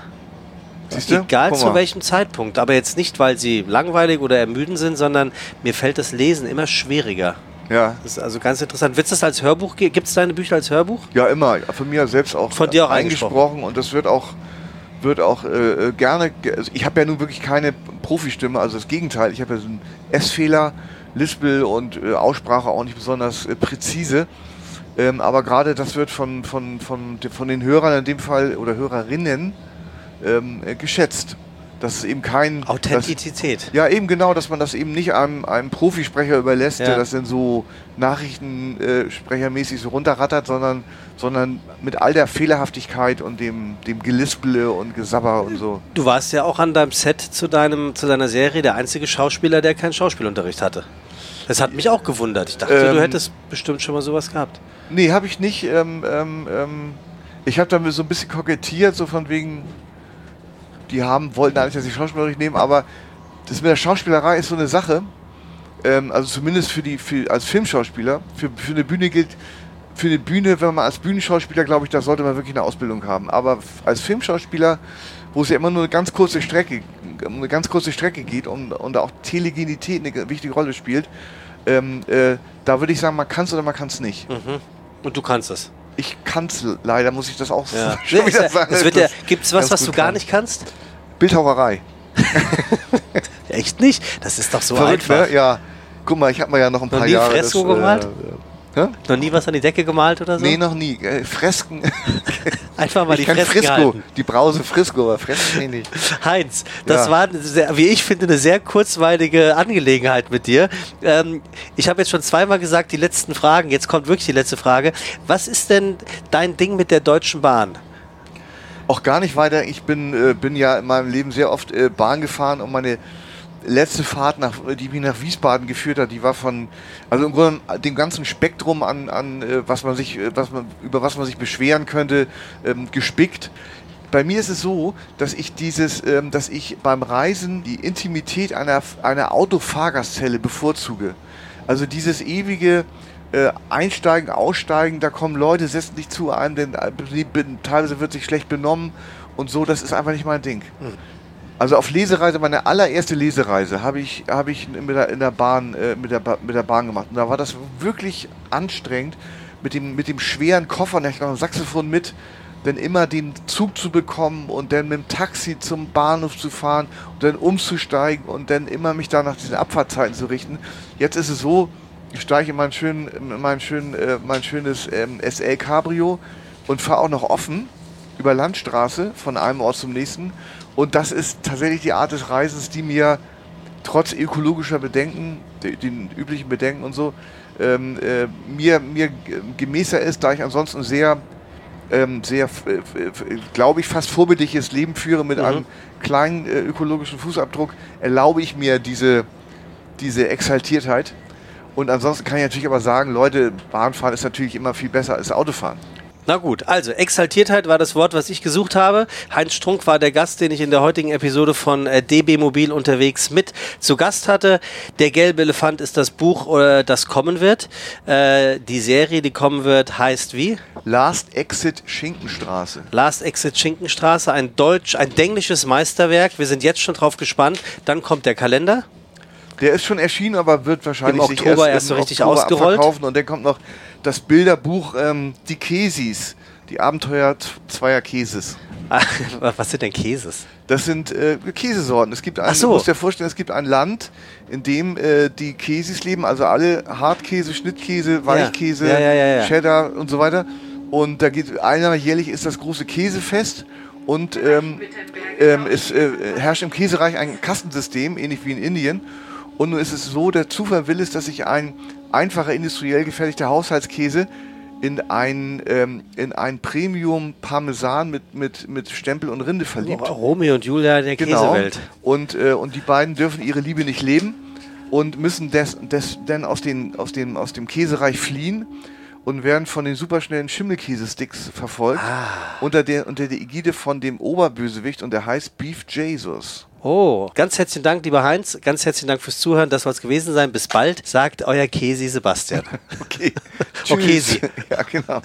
Siehst du? Egal zu mal. welchem Zeitpunkt. Aber jetzt nicht, weil sie langweilig oder ermüdend sind, sondern mir fällt das Lesen immer schwieriger. Ja, Das ist also ganz interessant. Wird es das als Hörbuch? Gibt es deine Bücher als Hörbuch? ja, immer. Von mir selbst auch, Von dir auch eingesprochen. Und das wird auch, wird auch äh, äh, gerne. ge- Also ich habe ja nun wirklich keine Profistimme, also das Gegenteil. Ich habe ja so einen S-Fehler, Lispel und äh, Aussprache auch nicht besonders äh, präzise. Ähm, aber gerade das wird von, von, von, von den Hörern in dem Fall oder Hörerinnen ähm, äh, geschätzt. Das ist eben kein. Authentizität. ja, eben genau, dass man das eben nicht einem, einem Profisprecher überlässt, Ja. der das dann so Nachrichtensprechermäßig so runterrattert, sondern, sondern mit all der Fehlerhaftigkeit und dem, dem Gelispele und Gesabber und so. Du warst ja auch an deinem Set zu, deinem, zu deiner Serie der einzige Schauspieler, der keinen Schauspielunterricht hatte. Das hat mich auch gewundert. Ich dachte, du Ähm, hättest bestimmt schon mal sowas gehabt. Nee, habe ich nicht. Ähm, ähm, ähm, ich habe damit so ein bisschen kokettiert, so von wegen, die haben, wollten eigentlich, dass ich Schauspielunterricht nehme, aber das mit der Schauspielerei ist so eine Sache. Ähm, also zumindest für die, für, als Filmschauspieler. Für, für eine Bühne gilt, für eine Bühne, wenn man als Bühnenschauspieler, glaube ich, da sollte man wirklich eine Ausbildung haben. Aber als Filmschauspieler, wo es ja immer nur eine ganz kurze Strecke, eine ganz kurze Strecke geht und, und auch Telegenität eine ge- wichtige Rolle spielt, ähm, äh, da würde ich sagen, man kann es oder man kann es nicht. Mhm. Und du kannst es. Ich kann es leider, muss ich das auch Ja. schon wieder sagen. es wird ja, dass Gibt es was, was du gar kann. nicht kannst? Bildhauerei. Echt nicht? Das ist doch so Verrückt, einfach. ne? Ja. Guck mal, ich habe mal ja noch ein paar Jahre. Fresko das, gemalt? Äh, hä? Noch nie was an die Decke gemalt oder so? Nee, noch nie. Äh, Fresken. Einfach mal ich die kann Fresken Frisco. halten. Die Brause Frisco, aber Fresken nee, nicht. Heinz, das Ja. war, sehr, wie ich finde, eine sehr kurzweilige Angelegenheit mit dir. Ähm, ich habe jetzt schon zweimal gesagt, die letzten Fragen. Jetzt kommt wirklich die letzte Frage. Was ist denn dein Ding mit der Deutschen Bahn? Auch gar nicht weiter. Ich bin, äh, bin ja in meinem Leben sehr oft äh, Bahn gefahren und meine letzte Fahrt, nach, die mich nach Wiesbaden geführt hat, die war von, also im Grunde dem ganzen Spektrum an, an äh, was man sich, äh, was man, über was man sich beschweren könnte, ähm, gespickt. Bei mir ist es so, dass ich dieses, ähm, dass ich beim Reisen die Intimität einer, einer Autofahrgastzelle bevorzuge. Also dieses ewige äh, Einsteigen, Aussteigen, da kommen Leute, setzen dich zu einem, denn teilweise wird sich schlecht benommen und so, das ist einfach nicht mein Ding. Also auf Lesereise, meine allererste Lesereise habe ich, habe ich mit der, in der Bahn, äh, mit, der, mit der Bahn gemacht. Und da war das wirklich anstrengend, mit dem, mit dem schweren Koffer, und ich noch ein Saxophon mit, dann immer den Zug zu bekommen und dann mit dem Taxi zum Bahnhof zu fahren und dann umzusteigen und dann immer mich da nach diesen Abfahrtzeiten zu richten. Jetzt ist es so, ich steige in mein, schön, in mein, schön, äh, mein schönes ähm, SL Cabrio und fahre auch noch offen über Landstraße von einem Ort zum nächsten. Und das ist tatsächlich die Art des Reisens, die mir trotz ökologischer Bedenken, de- den üblichen Bedenken und so, ähm, äh, mir, mir g- gemäßer ist, da ich ansonsten sehr, ähm, sehr, f- f- glaube ich, fast vorbildliches Leben führe mit Mhm. einem kleinen äh, ökologischen Fußabdruck, erlaube ich mir diese, diese Exaltiertheit. Und ansonsten kann ich natürlich aber sagen, Leute, Bahnfahren ist natürlich immer viel besser als Autofahren. Na gut, also Exaltiertheit war das Wort, was ich gesucht habe. Heinz Strunk war der Gast, den ich in der heutigen Episode von äh, DB Mobil unterwegs mit zu Gast hatte. Der gelbe Elefant ist das Buch, äh, das kommen wird. Äh, die Serie, die kommen wird, heißt wie? Last Exit Schinkenstraße. Last Exit Schinkenstraße, ein deutsch, ein denglisches Meisterwerk. Wir sind jetzt schon drauf gespannt. Dann kommt der Kalender. Der ist schon erschienen, aber wird wahrscheinlich Im sich Oktober erst, erst so richtig Oktober ausgerollt. Und dann kommt noch das Bilderbuch ähm, Die Käsis, die Abenteuer zweier Käses. Was sind denn Käses? Das sind äh, Käsesorten. Es gibt ein, so. du musst dir vorstellen, es gibt ein Land, in dem äh, die Käses leben, also alle Hartkäse, Schnittkäse, Weichkäse, ja, ja, ja. Cheddar und so weiter. Und da geht einmal jährlich ist das große Käsefest und ähm, ähm, es äh, herrscht im Käsereich ein Kastensystem, ähnlich wie in Indien. Und nun ist es so, der Zufall will es, dass sich ein einfacher industriell gefertigter Haushaltskäse in ein, ähm, in ein Premium Parmesan mit, mit, mit Stempel und Rinde verliebt. Romeo und Julia der Genau. Käsewelt. Und, äh, und die beiden dürfen ihre Liebe nicht leben und müssen des, des, denn aus, den, aus, dem, aus dem Käsereich fliehen und werden von den superschnellen Schimmelkäsesticks verfolgt unter, der, unter der Ägide von dem Oberbösewicht und der heißt Beef Jesus. Oh, ganz herzlichen Dank, lieber Heinz. Ganz herzlichen Dank fürs Zuhören. Das soll es gewesen sein. Bis bald, sagt euer Käsi Sebastian. Okay. Okay, Tschüss. Sie. Ja, genau.